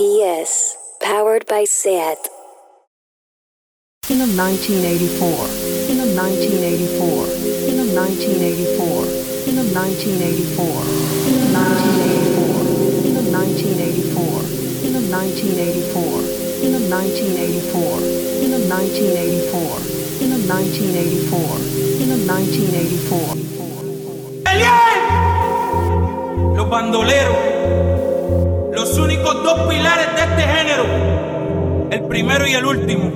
PS, powered by SAT. In 1984, in 1984, in 1984, in 1984, in 1984, in 1984, in 1984, in 1984, in 1984, in 1984, in 1984. ¡Eliel! Los bandoleros los únicos dos pilares de este género, el primero y el último.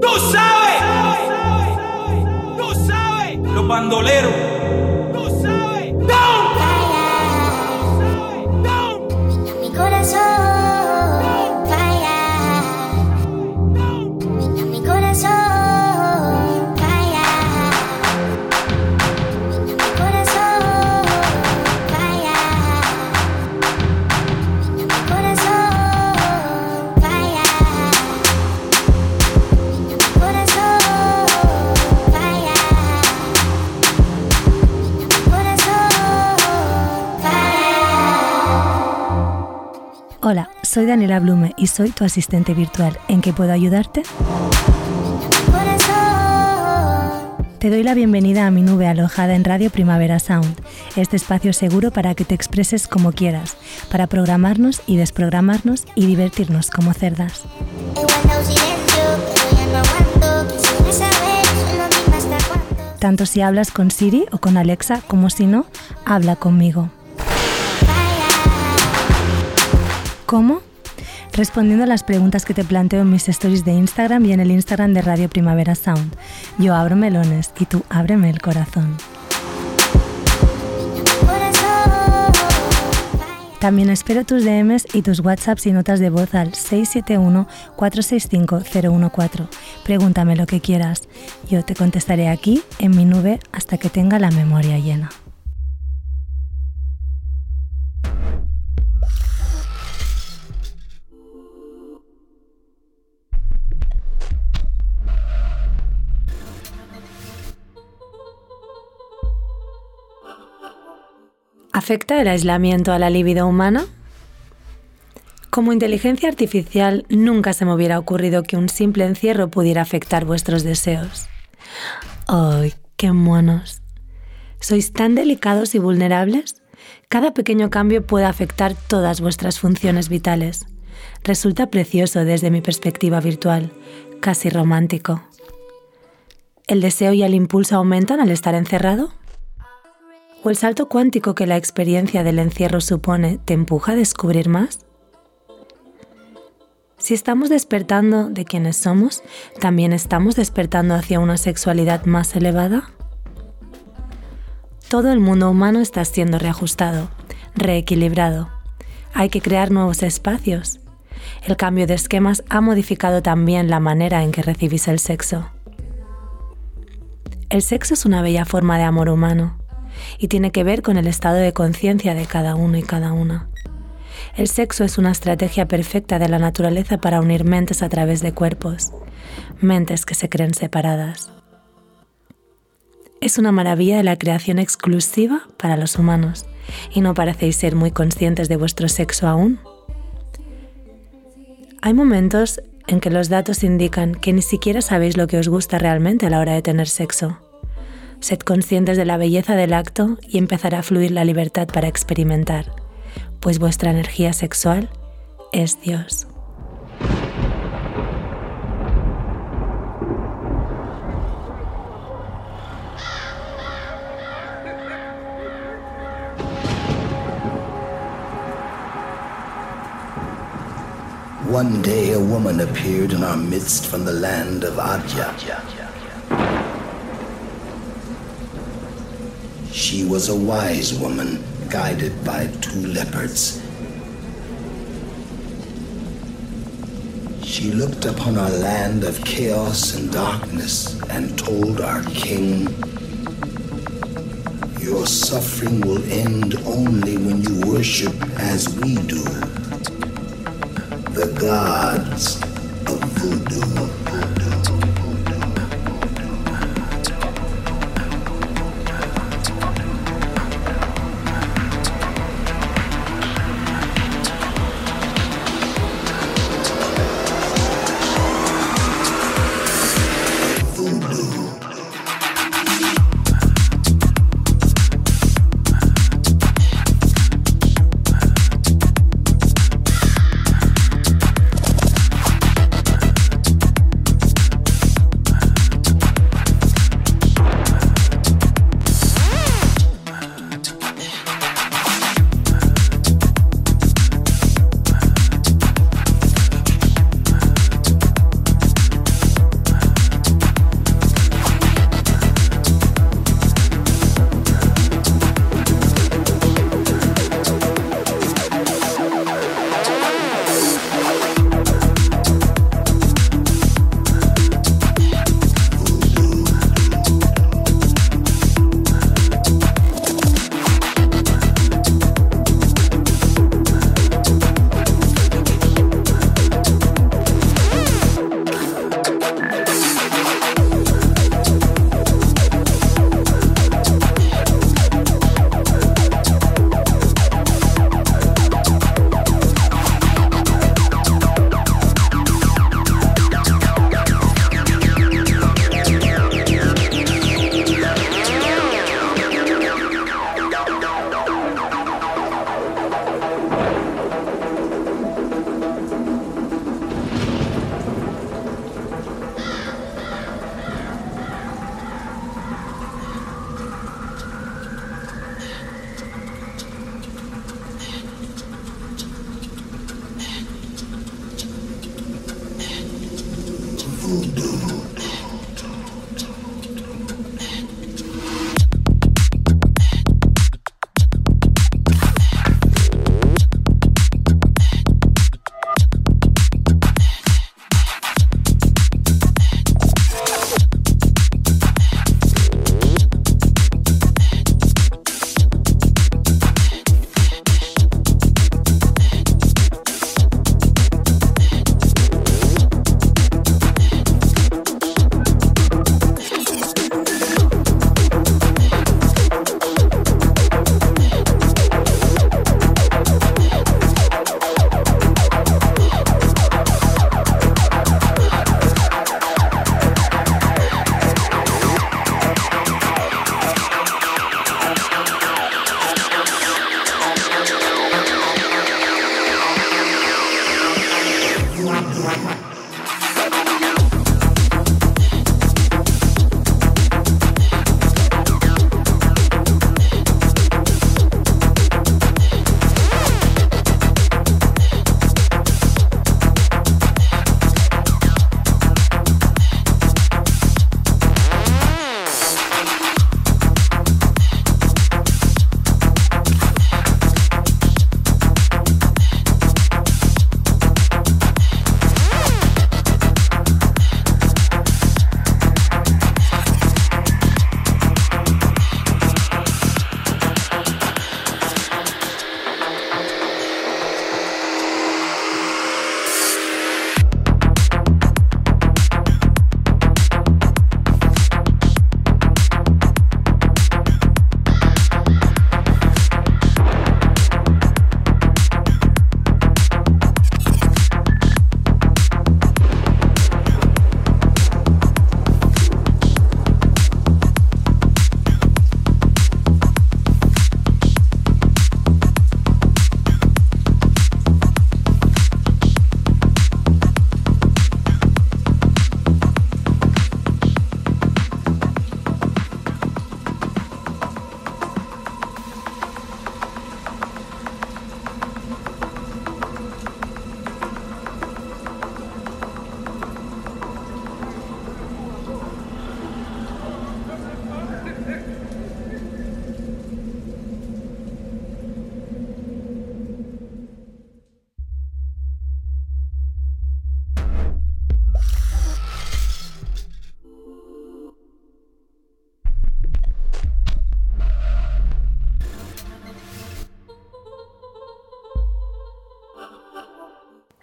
¡Tú sabes! ¡Tú sabes! Los bandoleros. Soy Daniela Blume y soy tu asistente virtual. ¿En qué puedo ayudarte? Te doy la bienvenida a mi nube alojada en Radio Primavera Sound, este espacio seguro para que te expreses como quieras, para programarnos y desprogramarnos y divertirnos como cerdas. Tanto si hablas con Siri o con Alexa como si no, habla conmigo. ¿Cómo? Respondiendo a las preguntas que te planteo en mis stories de Instagram y en el Instagram de Radio Primavera Sound. Yo abro melones y tú ábreme el corazón. También espero tus DMs y tus WhatsApps y notas de voz al 671-465-014. Pregúntame lo que quieras. Yo te contestaré aquí, en mi nube, hasta que tenga la memoria llena. ¿Afecta el aislamiento a la libido humana? Como inteligencia artificial, nunca se me hubiera ocurrido que un simple encierro pudiera afectar vuestros deseos. ¡Ay, qué monos! ¿Sois tan delicados y vulnerables? Cada pequeño cambio puede afectar todas vuestras funciones vitales. Resulta precioso desde mi perspectiva virtual, casi romántico. ¿El deseo y el impulso aumentan al estar encerrado? ¿O el salto cuántico que la experiencia del encierro supone te empuja a descubrir más? Si estamos despertando de quienes somos, ¿también estamos despertando hacia una sexualidad más elevada? Todo el mundo humano está siendo reajustado, reequilibrado. Hay que crear nuevos espacios. El cambio de esquemas ha modificado también la manera en que recibís el sexo. El sexo es una bella forma de amor humano y tiene que ver con el estado de conciencia de cada uno y cada una. El sexo es una estrategia perfecta de la naturaleza para unir mentes a través de cuerpos, mentes que se creen separadas. Es una maravilla de la creación exclusiva para los humanos y no parecéis ser muy conscientes de vuestro sexo aún. Hay momentos en que los datos indican que ni siquiera sabéis lo que os gusta realmente a la hora de tener sexo. Sed conscientes de la belleza del acto y empezará a fluir la libertad para experimentar, pues vuestra energía sexual es Dios. One day a woman appeared in our midst from the land of Adya. She was a wise woman, guided by two leopards. She looked upon our land of chaos and darkness and told our king, Your suffering will end only when you worship as we do the gods of voodoo.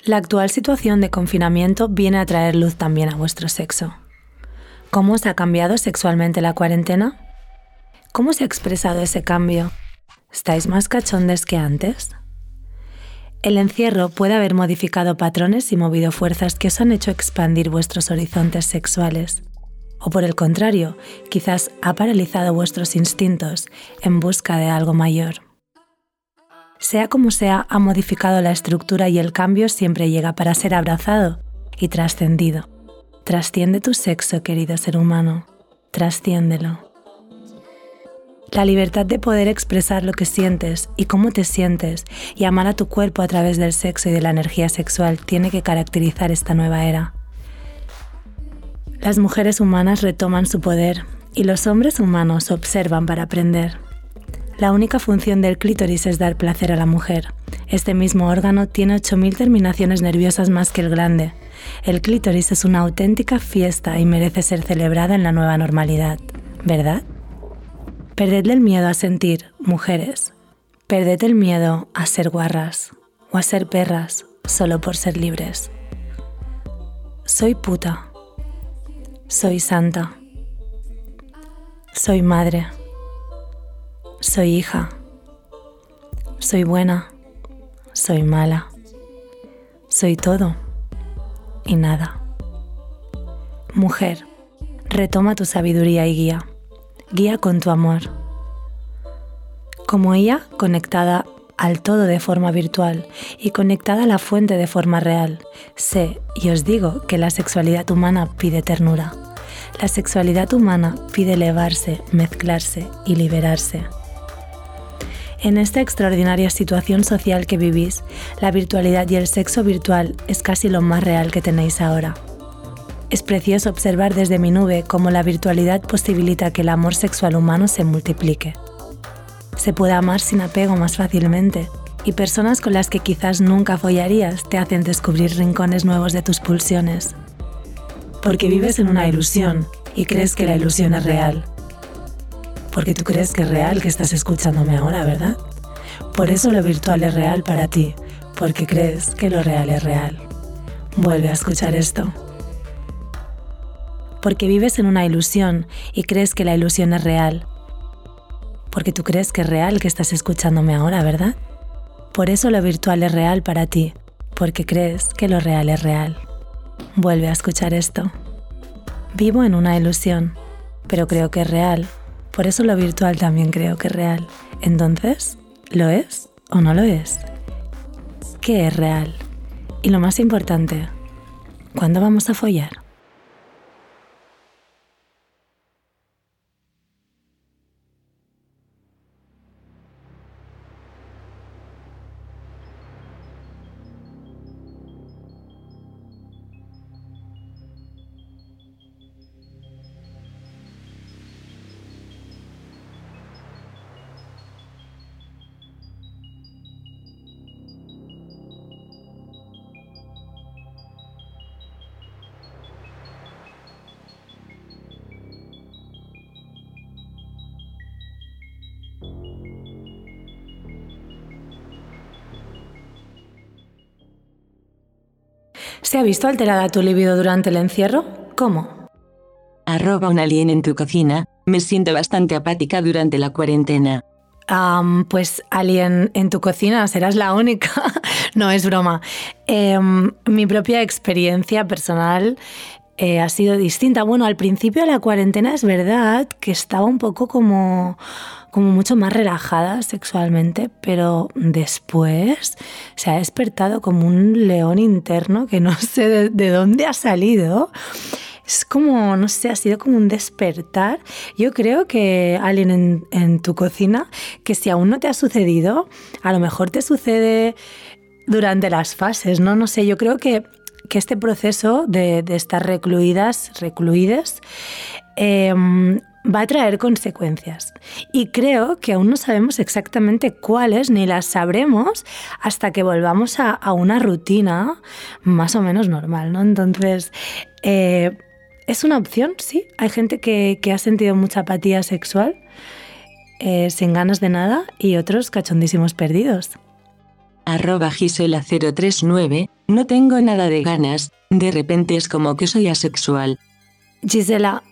La actual situación de confinamiento viene a traer luz también a vuestro sexo. ¿Cómo os ha cambiado sexualmente la cuarentena? ¿Cómo se ha expresado ese cambio? ¿Estáis más cachondes que antes? El encierro puede haber modificado patrones y movido fuerzas que os han hecho expandir vuestros horizontes sexuales. O por el contrario, quizás ha paralizado vuestros instintos en busca de algo mayor. Sea como sea, ha modificado la estructura y el cambio siempre llega para ser abrazado y trascendido. Trasciende tu sexo, querido ser humano. Trasciéndelo. La libertad de poder expresar lo que sientes y cómo te sientes y amar a tu cuerpo a través del sexo y de la energía sexual tiene que caracterizar esta nueva era. Las mujeres humanas retoman su poder y los hombres humanos observan para aprender. La única función del clítoris es dar placer a la mujer. Este mismo órgano tiene 8.000 terminaciones nerviosas más que el glande. El clítoris es una auténtica fiesta y merece ser celebrada en la nueva normalidad, ¿verdad? Perdedle el miedo a sentir, mujeres. Perded el miedo a ser guarras o a ser perras solo por ser libres. Soy puta. Soy santa. Soy madre. Soy hija. Soy buena. Soy mala. Soy todo y nada. Mujer, retoma tu sabiduría y guía. Guía con tu amor. Como ella, conectada al todo de forma virtual y conectada a la fuente de forma real, sé y os digo que la sexualidad humana pide ternura. La sexualidad humana pide elevarse, mezclarse y liberarse. En esta extraordinaria situación social que vivís, la virtualidad y el sexo virtual es casi lo más real que tenéis ahora. Es precioso observar desde mi nube cómo la virtualidad posibilita que el amor sexual humano se multiplique. Se puede amar sin apego más fácilmente, y personas con las que quizás nunca follarías te hacen descubrir rincones nuevos de tus pulsiones. Porque vives en una ilusión y crees que la ilusión es real porque tú crees que es real que estás escuchándome ahora, ¿verdad? Por eso lo virtual es real para ti, porque crees que lo real es real. Vuelve a escuchar esto. Porque vives en una ilusión y crees que la ilusión es real. Porque tú crees que es real que estás escuchándome ahora, ¿verdad? Por eso lo virtual es real para ti, porque crees que lo real es real. Vuelve a escuchar esto. Vivo en una ilusión, pero creo que es real por eso lo virtual también creo que es real. Entonces, ¿lo es o no lo es? ¿Qué es real? Y lo más importante, ¿cuándo vamos a follar? ¿Se ha visto alterada tu libido durante el encierro? ¿Cómo? Arroba un alien en tu cocina. Me siento bastante apática durante la cuarentena. pues alien en tu cocina, serás la única. no, es broma. Em, mi propia experiencia personal eh, ha sido distinta. Bueno, al principio de la cuarentena es verdad que estaba un poco como como mucho más relajada sexualmente, pero después se ha despertado como un león interno que no sé de, dónde ha salido. Es como, no sé, ha sido como un despertar. Yo creo que alguien en, en tu cocina, que si aún no te ha sucedido, a lo mejor te sucede durante las fases, ¿no? No sé, yo creo que que este proceso de, estar recluidas, recluidas, eh, va a traer consecuencias. Y creo que aún no sabemos exactamente cuáles, ni las sabremos hasta que volvamos a, una rutina más o menos normal, ¿no? Entonces, eh, es una opción, sí. Hay gente que, ha sentido mucha apatía sexual, eh, sin ganas de nada, y otros cachondísimos perdidos. Arroba Gisela039 no tengo nada de ganas, de repente es como que soy asexual. Gisela,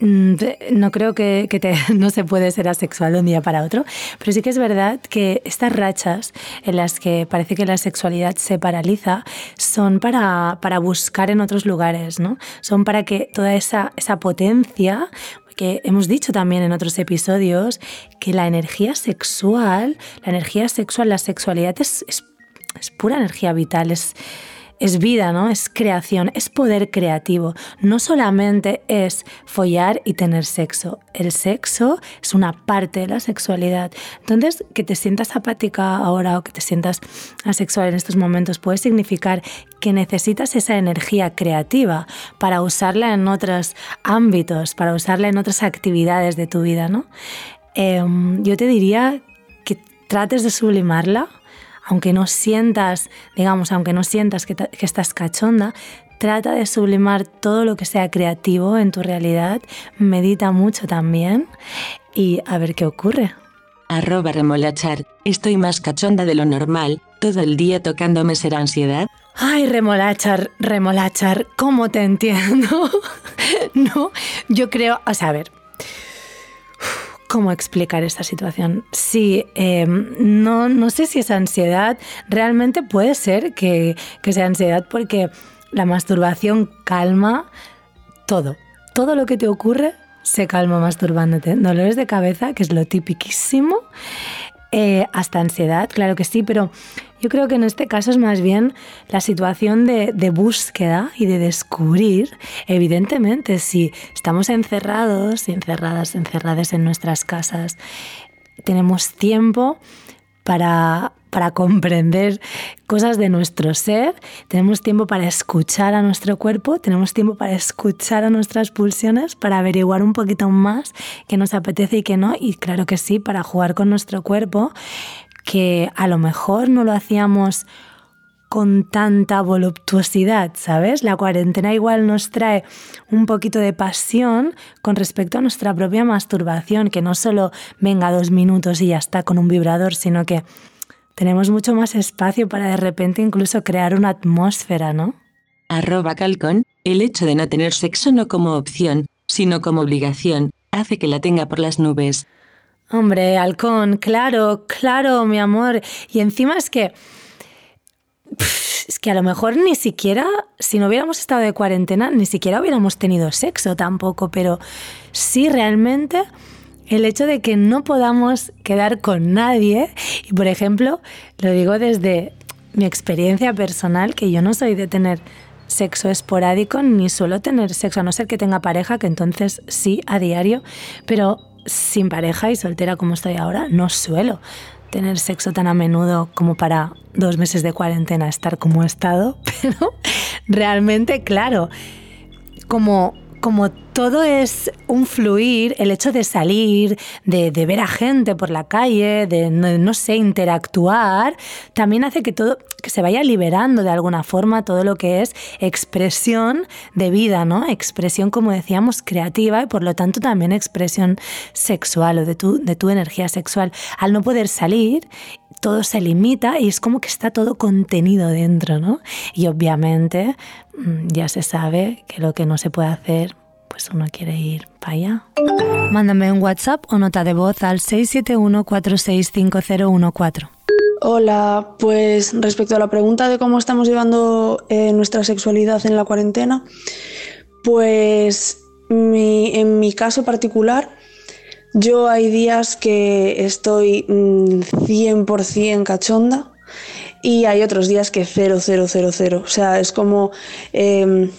mm, no creo que, te, no se puede ser asexual de un día para otro, pero sí que es verdad que estas rachas en las que parece que la sexualidad se paraliza son para, para buscar en otros lugares, ¿no? Son para que toda esa, esa potencia que hemos dicho también en otros episodios que la energía sexual, la energía sexual, la sexualidad es, es, es pura energía vital, es, es vida, ¿no? Es creación, es poder creativo. No solamente es follar y tener sexo. El sexo es una parte de la sexualidad. Entonces, que te sientas apática ahora o que te sientas asexual en estos momentos puede significar que necesitas esa energía creativa para usarla en otros ámbitos, para usarla en otras actividades de tu vida, ¿no? Em, yo te diría que trates de sublimarla aunque no sientas, digamos, aunque no sientas que, estás cachonda, trata de sublimar todo lo que sea creativo en tu realidad, medita mucho también y a ver qué ocurre. Arroba remolachar, estoy más cachonda de lo normal, todo el día tocándome será ansiedad. Ay, remolachar, remolachar, ¿cómo te entiendo? no, yo creo, o sea, a ver, cómo explicar esta situación. Sí, em, no, no sé si es ansiedad. Realmente puede ser que, que sea ansiedad porque la masturbación calma todo. Todo lo que te ocurre se calma masturbándote. Dolores de cabeza, que es lo tipiquísimo. Eh, hasta ansiedad, claro que sí, pero yo creo que en este caso es más bien la situación de, de, búsqueda y de descubrir. Evidentemente, si estamos encerrados, encerradas, encerradas en nuestras casas, tenemos tiempo para, para comprender cosas de nuestro ser, tenemos tiempo para escuchar a nuestro cuerpo, tenemos tiempo para escuchar a nuestras pulsiones, para averiguar un poquito más qué nos apetece y qué no, y claro que sí, para jugar con nuestro cuerpo, que a lo mejor no lo hacíamos con tanta voluptuosidad, ¿sabes? La cuarentena igual nos trae un poquito de pasión con respecto a nuestra propia masturbación, que no solo venga dos minutos y ya está con un vibrador, sino que tenemos mucho más espacio para de repente incluso crear una atmósfera, ¿no? Arroba Calcón, el hecho de no tener sexo no como opción, sino como obligación, hace que la tenga por las nubes. Hombre, halcón, claro, claro, mi amor. Y encima es que es que a lo mejor ni siquiera, si no hubiéramos estado de cuarentena, ni siquiera hubiéramos tenido sexo tampoco, pero sí realmente el hecho de que no podamos quedar con nadie, y por ejemplo, lo digo desde mi experiencia personal, que yo no soy de tener sexo esporádico ni suelo tener sexo, a no ser que tenga pareja, que entonces sí, a diario, pero sin pareja y soltera como estoy ahora, no suelo tener sexo tan a menudo como para dos meses de cuarentena estar como he estado, pero realmente, claro, como como todo es un fluir, el hecho de salir, de, ver a gente por la calle, de no, sé, interactuar, también hace que todo, que se vaya liberando de alguna forma todo lo que es expresión de vida, ¿no? Expresión, como decíamos, creativa y por lo tanto también expresión sexual o de tu, de tu energía sexual. Al no poder salir, todo se limita y es como que está todo contenido dentro, ¿no? Y obviamente mm, ya se sabe que lo que no se puede hacer, pues uno quiere ir para allá. Mándame un WhatsApp o nota de voz al 671-465014. Hola, pues respecto a la pregunta de cómo estamos llevando eh, nuestra sexualidad en la cuarentena, pues en mi caso particular, yo hay días que estoy 100% mm, cachonda y hay otros días que 0, 0, 0, 0. O sea, es como em,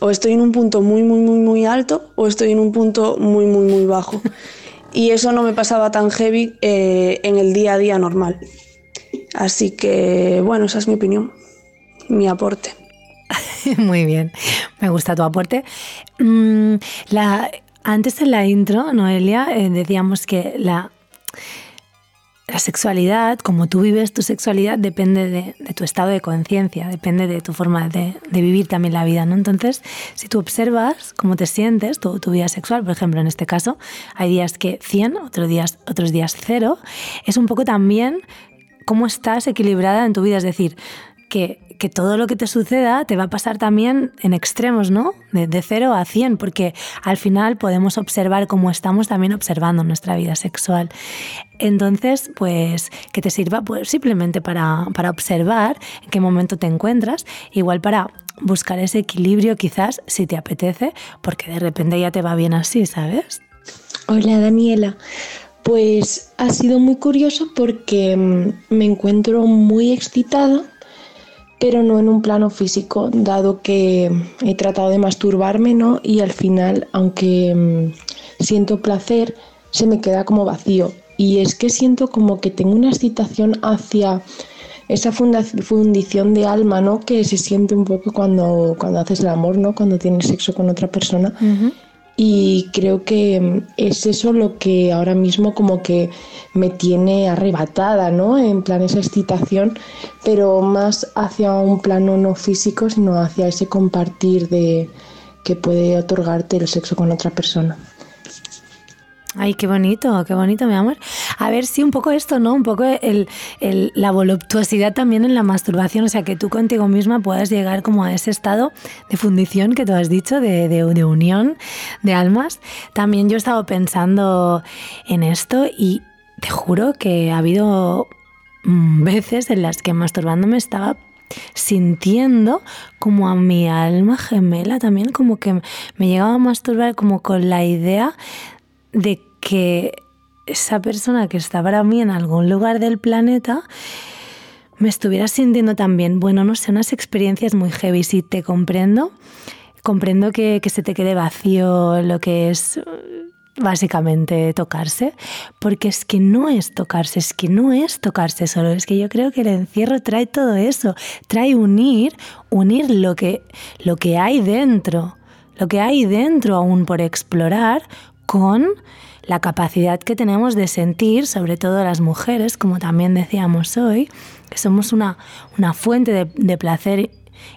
o estoy en un punto muy, muy, muy, muy alto o estoy en un punto muy, muy, muy bajo. Y eso no me pasaba tan heavy eh, en el día a día normal. Así que, bueno, esa es mi opinión, mi aporte. Muy bien, me gusta tu aporte. Mm, antes en la intro, Noelia, eh, decíamos que la, la sexualidad, como tú vives tu sexualidad, depende de, tu estado de conciencia, depende de tu forma de, vivir también la vida, ¿no? Entonces, si tú observas cómo te sientes, tu, tu vida sexual, por ejemplo, en este caso, hay días que 100, otros días, otros días 0, es un poco también cómo estás equilibrada en tu vida, es decir, que, todo lo que te suceda te va a pasar también en extremos, ¿no? De, de 0 a 100, porque al final podemos observar cómo estamos también observando nuestra vida sexual. Entonces, pues que te sirva pues, simplemente para, para observar en qué momento te encuentras, igual para buscar ese equilibrio quizás si te apetece, porque de repente ya te va bien así, ¿sabes? Hola Daniela, pues ha sido muy curioso porque mm, me encuentro muy excitada, pero no en un plano físico, dado que he tratado de masturbarme, ¿no? Y al final, aunque mm, siento placer, se me queda como vacío. Y es que siento como que tengo una excitación hacia esa fundición de alma, ¿no? Que se siente un poco cuando, cuando haces el amor, ¿no? Cuando tienes sexo con otra persona. Y creo que es eso lo que ahora mismo como que me tiene arrebatada, ¿no? En plan esa excitación, pero más hacia un plano no físico, sino hacia ese compartir de que puede otorgarte el sexo con otra persona. Ay, qué bonito, qué bonito, mi amor. A ver si un poco esto, ¿no? Un poco el, la voluptuosidad también en la masturbación, o sea, que tú contigo misma puedas llegar como a ese estado de fundición que tú has dicho, de, de, unión de almas. También yo he estado pensando en esto y te juro que ha habido mm, veces en las que masturbándome estaba sintiendo como a mi alma gemela también como que me llegaba a masturbar como con la idea de que esa persona que está para mí en algún lugar del planeta me estuviera sintiendo también, bueno, no sé, unas experiencias muy heavy, sí, te comprendo, comprendo que, que se te quede vacío lo que es básicamente tocarse, porque es que no es tocarse, es que no es tocarse solo, es que yo creo que el encierro trae todo eso, trae unir, unir lo que, lo que hay dentro, lo que hay dentro aún por explorar con la capacidad que tenemos de sentir, sobre todo las mujeres, como también decíamos hoy, que somos una, una fuente de, placer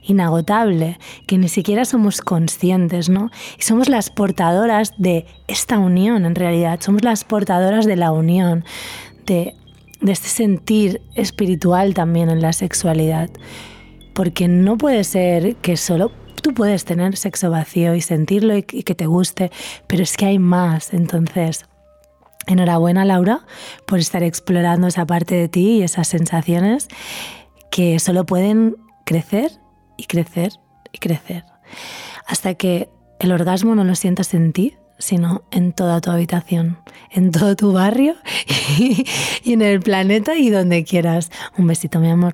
inagotable, que ni siquiera somos conscientes, ¿no? Y somos las portadoras de esta unión, en realidad, somos las portadoras de la unión, de, de este sentir espiritual también en la sexualidad. Porque no puede ser que solo tú puedes tener sexo vacío y sentirlo y, que te guste, pero es que hay más. Entonces, enhorabuena Laura por estar explorando esa parte de ti y esas sensaciones que solo pueden crecer y crecer y crecer. Hasta que el orgasmo no lo sientas en ti, sino en toda tu habitación, en todo tu barrio y, en el planeta y donde quieras. Un besito, mi amor.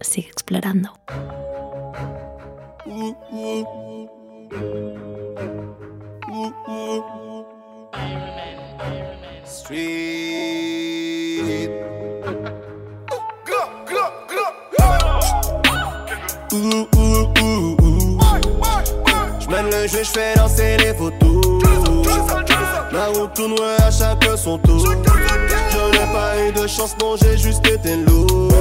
Sigue explorando. Street. J'mène le jeu, j'fais danser les photos. La route tourne à chaque son tour. Je n'ai pas eu de chance, non, j'ai juste été lourd.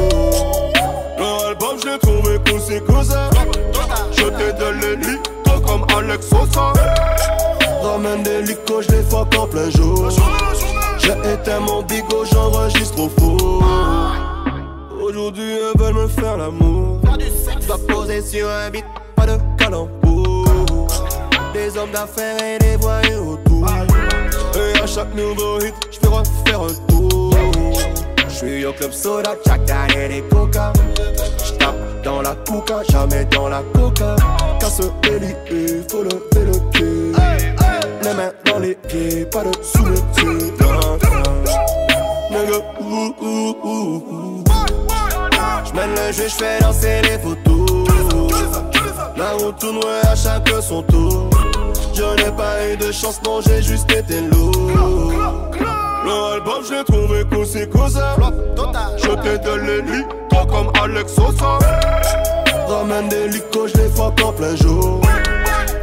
L'album, je l'ai trouvé cool, c'est ça. Je t'ai donné lit, comme Alex Sosa. Ramène des licos, je les fuck en plein jour. J'ai éteint mon bigot, j'enregistre au four. Aujourd'hui, elles veulent me faire l'amour. Dois poser sur un beat, pas de calembour. Des hommes d'affaires et des voyous autour. Et à chaque nouveau hit, j'fais refaire un tour. J'suis au club soda, Jack et des coca. J'tape dans la coca, jamais dans la coca. Casse et faut lever le pied. Les mains dans les pieds, pas de sous le pied. Ouh, ouh, ouh, J'mène le jeu, j'fais danser les photos. La route tourne à chaque son tour. Je n'ai pas eu de chance, non, j'ai juste été lourd. L'album, je l'ai trouvé c'est. Je t'ai donné lui, comme Alex Sosa. Ramène des licos, je les fuck en plein jour.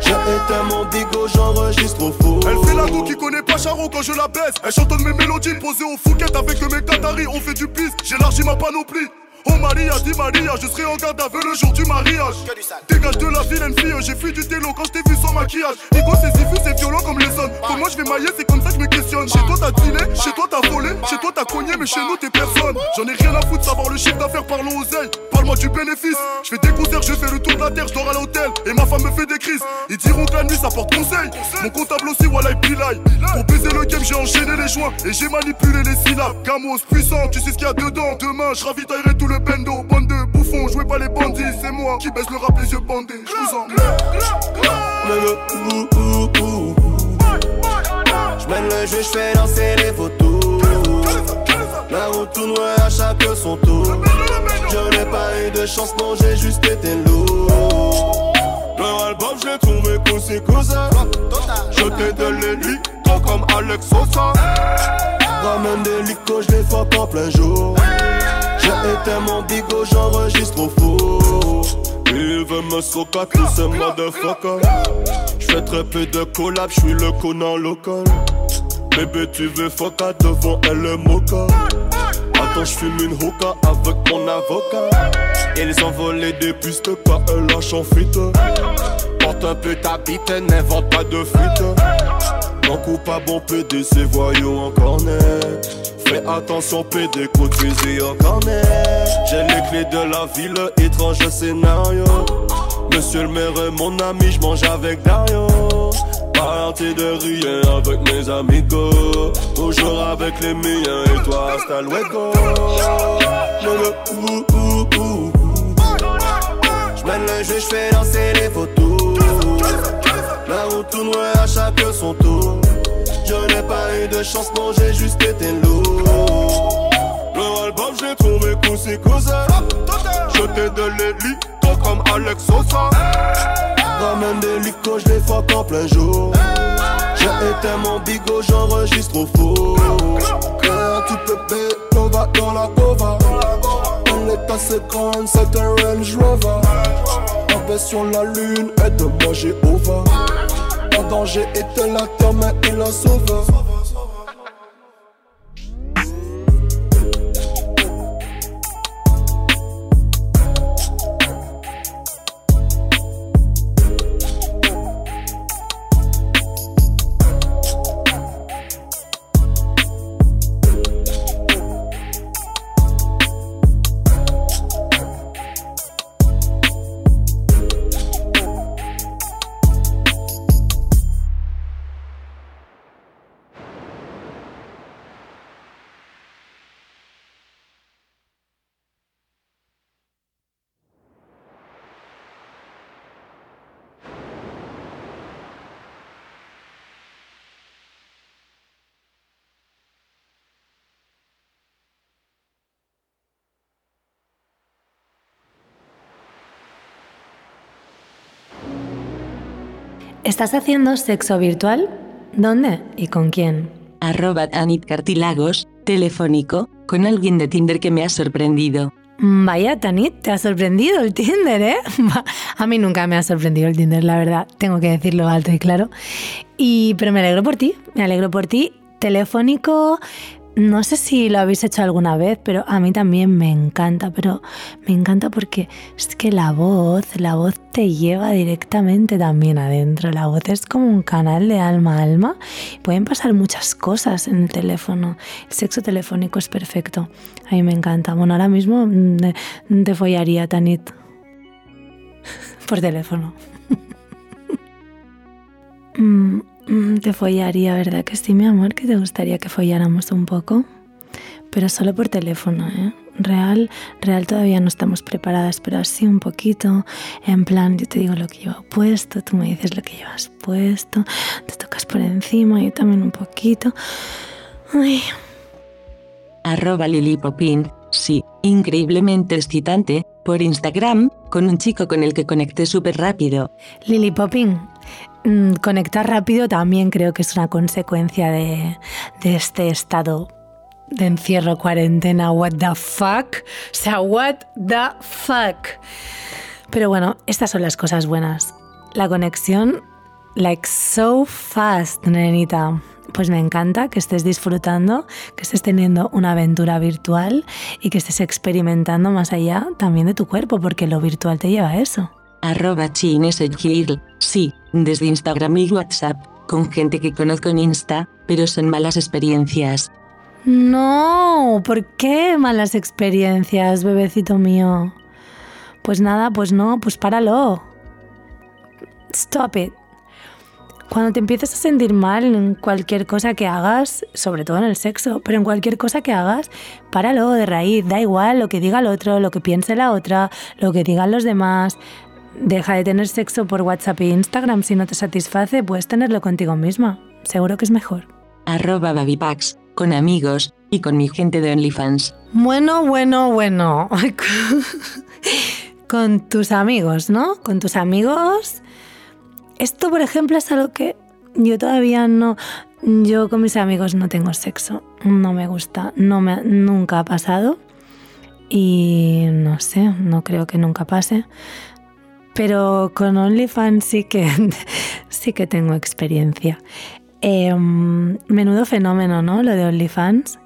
J'ai éteint mon bigot, j'enregistre au faux. Elle fait la go qui connaît pas Charo quand je la baisse. Elle chantonne mes mélodies posées au Fouquet avec mes Qataris. On fait du piste, j'élargis ma panoplie. Oh Maria, dit Maria, je serai en garde à vue le jour du mariage. Dégage de la vilaine fille, j'ai fui du télo quand je t'ai vu sans maquillage. Ego c'est diffus, c'est violent comme les hommes. Pour moi je vais mailler, c'est comme ça que je me questionne. Chez toi t'as dîné, chez toi t'as volé, chez toi t'as cogné, mais chez nous t'es personne. J'en ai rien à foutre, savoir le chiffre d'affaires, parlons aux ailes. Parle-moi du bénéfice. Je fais des concerts, je fais le tour de la terre, je dors à l'hôtel et ma femme me fait des crises. Ils diront que la nuit ça porte conseil. Mon comptable aussi, voilà, pilai. Pour baiser le game, j'ai enchaîné les joints et j'ai manipulé les syllabes. Camos puissant, tu sais ce qu'il y a dedans. Demain, je ravitaillerai tout le bendo. Bande de bouffons, jouez pas les bandits, c'est moi qui baisse le rap les yeux bandés. Je vous en J'mène le jeu, j'fais danser les photos. La route tourne à chaque son tour. Je n'ai pas eu de chance, non, j'ai juste été lourd. Leur album, je l'ai trouvé cousi cousin. Je t'ai donné lui, comme Alex Sosa. Ramène des licos, je les fuck en plein jour. J'ai été mon bigo, j'enregistre au four. Il veut me soca, tous ces motherfuckers. J'fais très peu de collab, j'suis le connard local. Bébé, tu veux foca devant elle le mocha. Attends, j'fume une hookah avec mon avocat. Ils ont volé des pistes quand elle lâche en fuite. Porte un peu ta bite, n'invente pas de fuite. Non coupable, bon PD, c'est voyou en cornet. Fais attention, PD, coup de cornet. J'ai les clés de la ville, étrange scénario. Monsieur le maire mon ami, je mange avec Dario. Parti de rien avec mes amigos. Toujours avec les miens et toi, hasta luego. J'mène le jeu, j'fais danser les photos. La route tourne à chaque son tour. Je n'ai pas eu de chance, non, j'ai juste été lourd. Le album, j'ai trouvé coussi cousin. Je t'ai donné lit, toi comme Alex Sosa. Ramène des licos, je les fuck en plein jour. J'ai été mon bigo, j'enregistre au four. Quand peux payer, on va dans la cova. On est assez grande, c'est un Range Rover. Baisse sur la lune, aide-moi Jéhovah en danger était là, mais il a sauveur. ¿Estás haciendo sexo virtual? ¿Dónde y con quién? Arroba Anit Cartilagos, telefónico, con alguien de Tinder que me ha sorprendido. Vaya, Tanit, te ha sorprendido el Tinder, ¿eh? A mí nunca me ha sorprendido el Tinder, la verdad. Tengo que decirlo alto y claro. Y, pero me alegro por ti, me alegro por ti. Telefónico, no sé si lo habéis hecho alguna vez, pero a mí también me encanta, pero me encanta porque es que la voz, la voz te lleva directamente también adentro. La voz es como un canal de alma a alma. Pueden pasar muchas cosas en el teléfono. El sexo telefónico es perfecto. A mí me encanta. Bueno, ahora mismo mm, te follaría, Tanit. Por teléfono. Mm, te follaría, ¿verdad que sí, mi amor? Que te gustaría que folláramos un poco. Pero solo por teléfono, ¿eh? Real, real todavía no estamos preparadas, pero así un poquito. En plan, yo te digo lo que llevo puesto, tú me dices lo que llevas puesto, te tocas por encima, yo también un poquito. Ay. Arroba Lili Popin, sí, increíblemente excitante, por Instagram, con un chico con el que conecté súper rápido. Lili Popin, Mm, conectar rápido también creo que es una consecuencia de, de este estado de encierro, cuarentena, what the fuck. O sea, what the fuck. Pero bueno, estas son las cosas buenas. La conexión, like so fast, nenita. Pues me encanta que estés disfrutando, que estés teniendo una aventura virtual y que estés experimentando más allá también de tu cuerpo, porque lo virtual te lleva a eso arroba chinesegirl, sí, desde Instagram y WhatsApp, con gente que conozco en Insta, pero son malas experiencias. No, ¿por qué malas experiencias, bebecito mío? Pues nada, pues no, pues páralo. Stop it. Cuando te empieces a sentir mal en cualquier cosa que hagas, sobre todo en el sexo, pero en cualquier cosa que hagas, páralo de raíz, da igual lo que diga el otro, lo que piense la otra, lo que digan los demás. Deja de tener sexo por WhatsApp e Instagram si no te satisface, puedes tenerlo contigo misma. Seguro que es mejor. Arroba Babypacks, con amigos y con mi gente de OnlyFans. Bueno, bueno, bueno. con tus amigos, ¿no? Con tus amigos. Esto, por ejemplo, es algo que yo todavía no. Yo con mis amigos no tengo sexo. No me gusta. No me, nunca ha pasado. Y no sé, no creo que nunca pase. Pero con OnlyFans sí que, sí que tengo experiencia. Em, menudo fenómeno, ¿no? Lo de OnlyFans.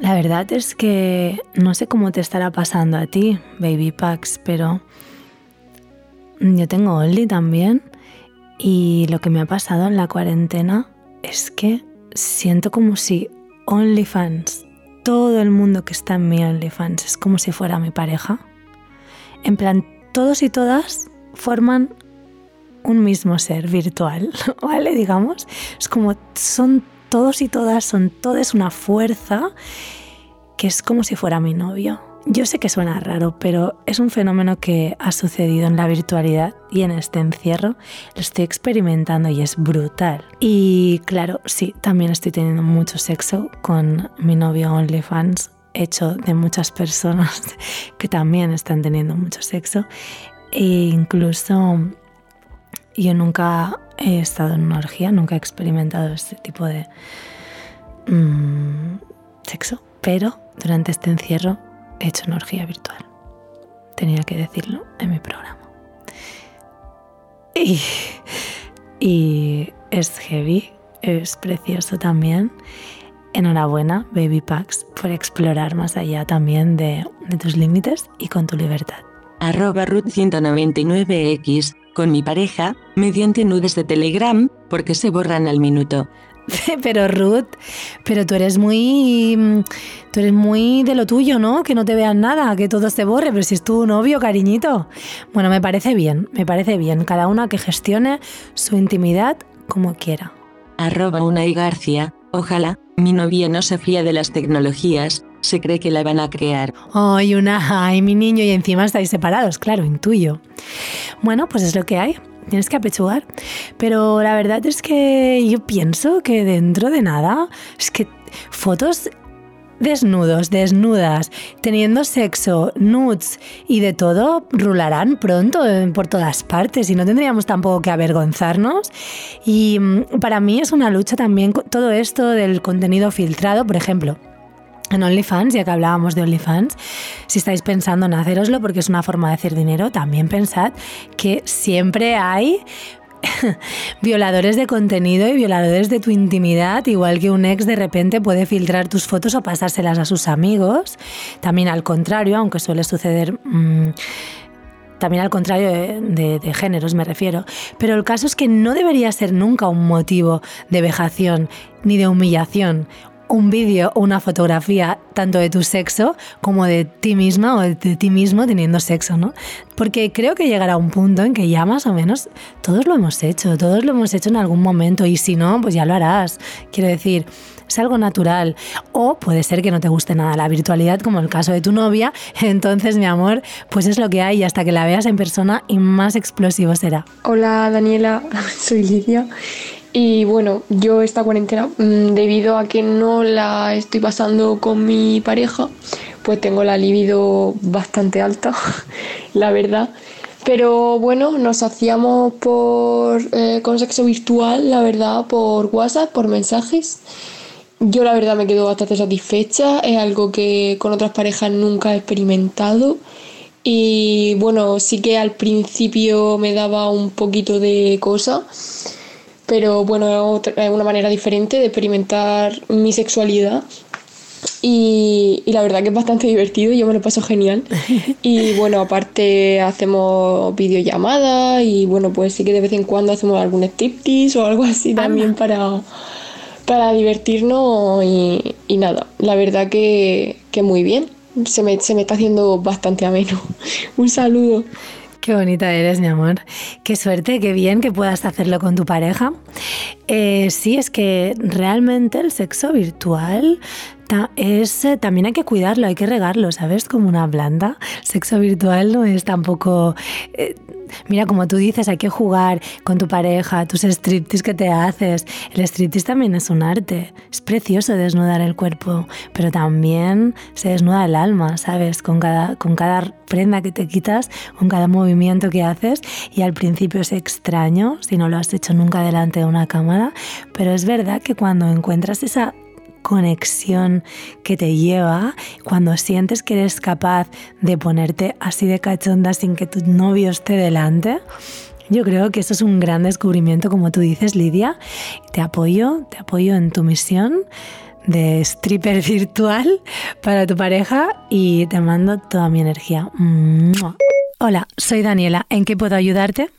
La verdad es que no sé cómo te estará pasando a ti, Baby Packs, pero yo tengo Only también y lo que me ha pasado en la cuarentena es que siento como si OnlyFans, todo el mundo que está en mi OnlyFans es como si fuera mi pareja. En plan, todos y todas forman un mismo ser virtual, ¿vale? Digamos, es como son todos y todas, son todas una fuerza que es como si fuera mi novio. Yo sé que suena raro, pero es un fenómeno que ha sucedido en la virtualidad y en este encierro lo estoy experimentando y es brutal. Y claro, sí, también estoy teniendo mucho sexo con mi novio OnlyFans, hecho de muchas personas que también están teniendo mucho sexo. E incluso yo nunca he estado en una orgía, nunca he experimentado este tipo de mm, sexo, pero durante este encierro he hecho una orgía virtual. Tenía que decirlo en mi programa. Y, es heavy, es precioso también. Enhorabuena, Baby Packs, por explorar más allá también de tus límites y con tu libertad. Arroba Ruth 199X, con mi pareja, mediante nudes de Telegram, porque se borran al minuto. Pero Ruth, pero tú eres muy tú eres muy de lo tuyo, ¿no? Que no te vean nada, que todo se borre, pero si es tu novio, cariñito. Bueno, me parece bien, me parece bien. Cada una que gestione su intimidad como quiera. Arroba Unai García, ojalá, mi novia no se fía de las tecnologías, se cree que la van a crear. Ay, una, ay, mi niño, y encima estáis separados, claro, intuyo. Bueno, pues es lo que hay tienes que apechugar. Pero la verdad es que yo pienso que dentro de nada, es que fotos desnudos, desnudas, teniendo sexo, nudes y de todo, rularán pronto por todas partes y no tendríamos tampoco que avergonzarnos. Y mm, para mí es una lucha también todo esto del contenido filtrado, por ejemplo en OnlyFans, ya que hablábamos de OnlyFans, si estáis pensando en haceroslo porque es una forma de hacer dinero, también pensad que siempre hay violadores de contenido y violadores de tu intimidad, igual que un ex de repente puede filtrar tus fotos o pasárselas a sus amigos. También al contrario, aunque suele suceder... Mm, también al contrario de, de, géneros me refiero. Pero el caso es que no debería ser nunca un motivo de vejación ni de humillación un vídeo o una fotografía tanto de tu sexo como de ti misma o de ti mismo teniendo sexo, ¿no? Porque creo que llegará un punto en que ya más o menos todos lo hemos hecho, todos lo hemos hecho en algún momento y si no, pues ya lo harás. Quiero decir, es algo natural. O puede ser que no te guste nada la virtualidad, como el caso de tu novia. Entonces, mi amor, pues es lo que hay hasta que la veas en persona y más explosivo será. Hola Daniela, soy Lidia y bueno, yo esta cuarentena, mm, debido a que no la estoy pasando con mi pareja, pues tengo la libido bastante alta, la verdad. Pero bueno, nos hacíamos por eh, con sexo virtual, la verdad, por WhatsApp, por mensajes. Yo la verdad me quedo bastante satisfecha, es algo que con otras parejas nunca he experimentado. Y bueno, sí que al principio me daba un poquito de cosa pero bueno, es una manera diferente de experimentar mi sexualidad. Y, la verdad que es bastante divertido, yo me lo paso genial. Y bueno, aparte hacemos videollamadas y bueno, pues sí que de vez en cuando hacemos algún striptease o algo así también para, para divertirnos y, nada, la verdad que, que muy bien. se me, se me está haciendo bastante ameno. Un saludo. Qué bonita eres, mi amor. Qué suerte, qué bien que puedas hacerlo con tu pareja. Eh, sí, es que realmente el sexo virtual es, eh, también hay que cuidarlo, hay que regarlo, ¿sabes? Como una planta. Sexo virtual no es tampoco... Eh, mira, como tú dices, hay que jugar con tu pareja, tus striptease que te haces. El striptease también es un arte. Es precioso desnudar el cuerpo, pero también se desnuda el alma, ¿sabes? Con cada, con cada prenda que te quitas, con cada movimiento que haces. Y al principio es extraño si no lo has hecho nunca delante de una cámara, pero es verdad que cuando encuentras esa conexión que te lleva cuando sientes que eres capaz de ponerte así de cachonda sin que tu novio esté delante. Yo creo que eso es un gran descubrimiento, como tú dices, Lidia. Te apoyo, te apoyo en tu misión de stripper virtual para tu pareja y te mando toda mi energía. Hola, soy Daniela. ¿En qué puedo ayudarte?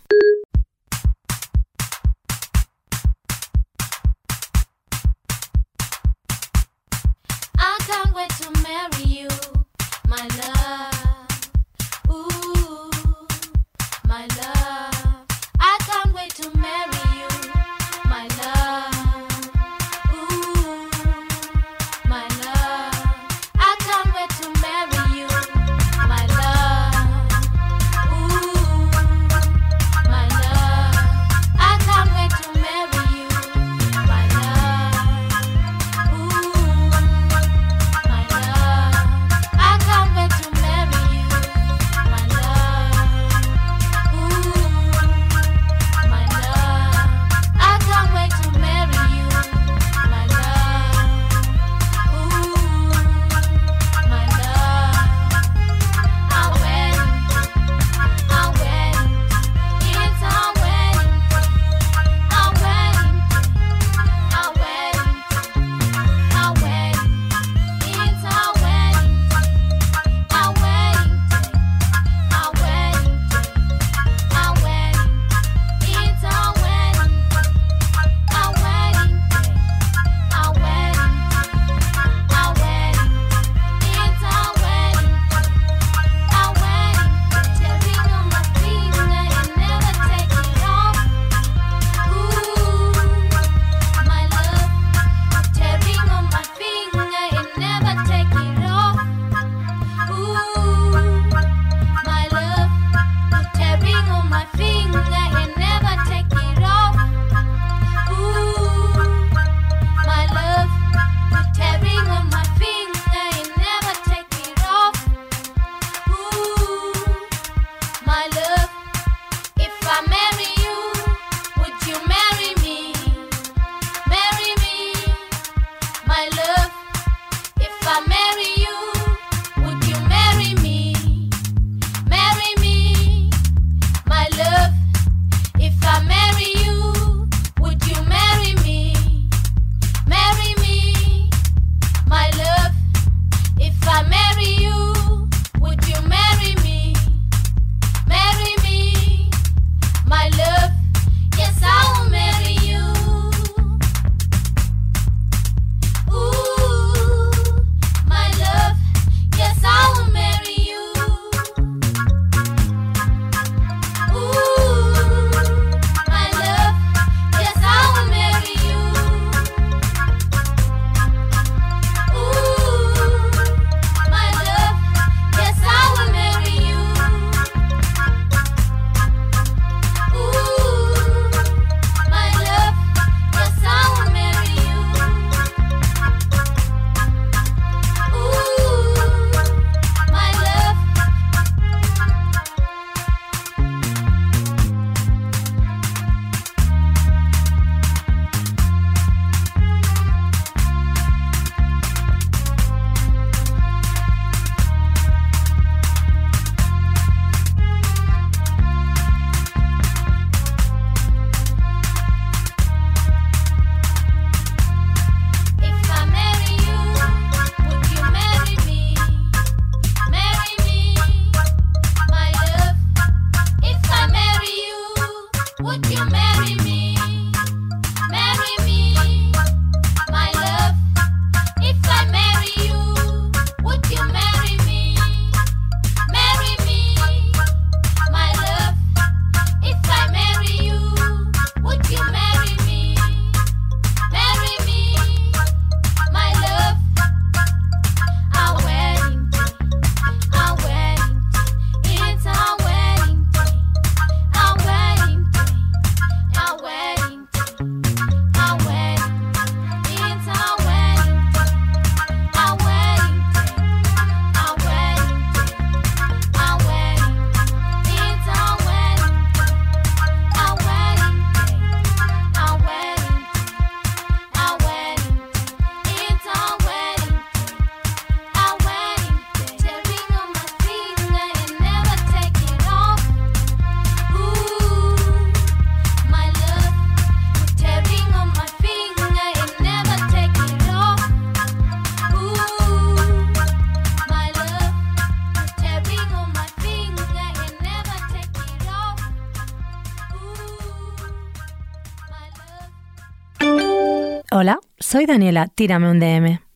Soy Daniela, tírame un DM.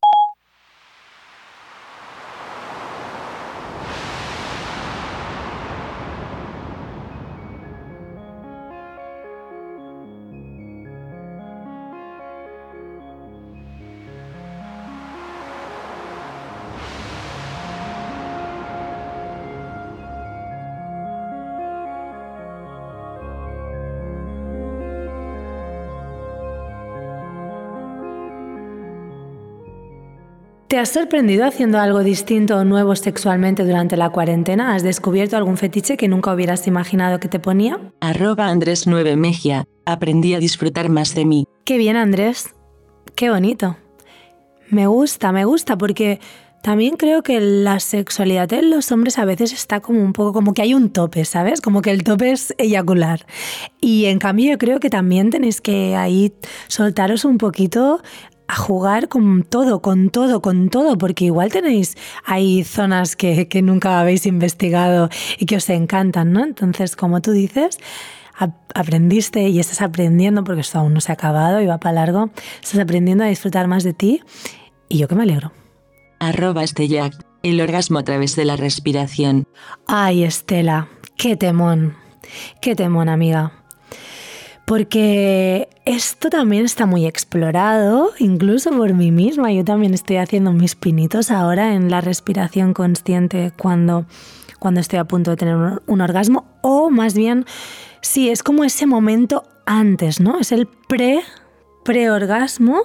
¿Te has sorprendido haciendo algo distinto o nuevo sexualmente durante la cuarentena? ¿Has descubierto algún fetiche que nunca hubieras imaginado que te ponía? Arroba Andrés 9 Mejia. Aprendí a disfrutar más de mí. Qué bien, Andrés. Qué bonito. Me gusta, me gusta, porque también creo que la sexualidad en los hombres a veces está como un poco, como que hay un tope, ¿sabes? Como que el tope es eyacular. Y en cambio yo creo que también tenéis que ahí soltaros un poquito a jugar con todo, con todo, con todo, porque igual tenéis ahí zonas que, que nunca habéis investigado y que os encantan, ¿no? Entonces, como tú dices, aprendiste y estás aprendiendo, porque esto aún no se ha acabado y va para largo, estás aprendiendo a disfrutar más de ti y yo que me alegro. Arroba Estellac, el orgasmo a través de la respiración. Ay, Estela, qué temón, qué temón, amiga porque esto también está muy explorado, incluso por mí misma. Yo también estoy haciendo mis pinitos ahora en la respiración consciente cuando, cuando estoy a punto de tener un, orgasmo, o más bien, sí, es como ese momento antes, ¿no? Es el pre, pre-orgasmo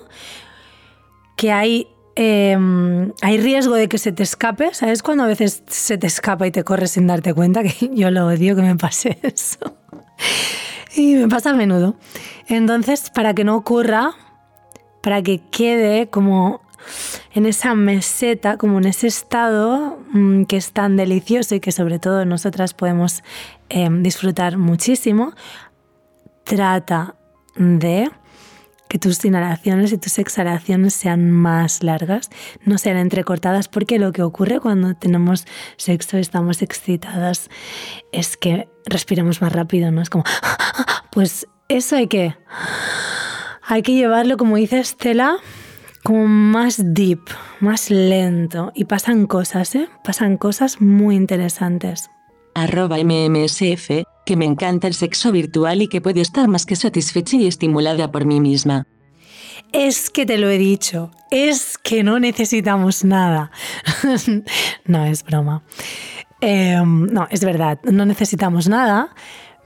que hay em, hay riesgo de que se te escape, ¿sabes? Cuando a veces se te escapa y te corres sin darte cuenta, que yo lo odio que me pase eso. Y me pasa a menudo. Entonces, para que no ocurra, para que quede como en esa meseta, como en ese estado mm, que es tan delicioso y que sobre todo nosotras podemos em, disfrutar muchísimo, trata de que tus inhalaciones y tus exhalaciones sean más largas, no sean entrecortadas, porque lo que ocurre cuando tenemos sexo, estamos excitadas, es que respiramos más rápido, ¿no? Es como, pues eso hay que, hay que llevarlo, como dice Estela, como más deep, más lento. Y pasan cosas, ¿eh? Pasan cosas muy interesantes. Arroba MMSF, que me encanta el sexo virtual y que puede estar más que satisfecha y estimulada por mí misma. Es que te lo he dicho, es que no necesitamos nada. no, es broma. Em, no, es verdad, no necesitamos nada,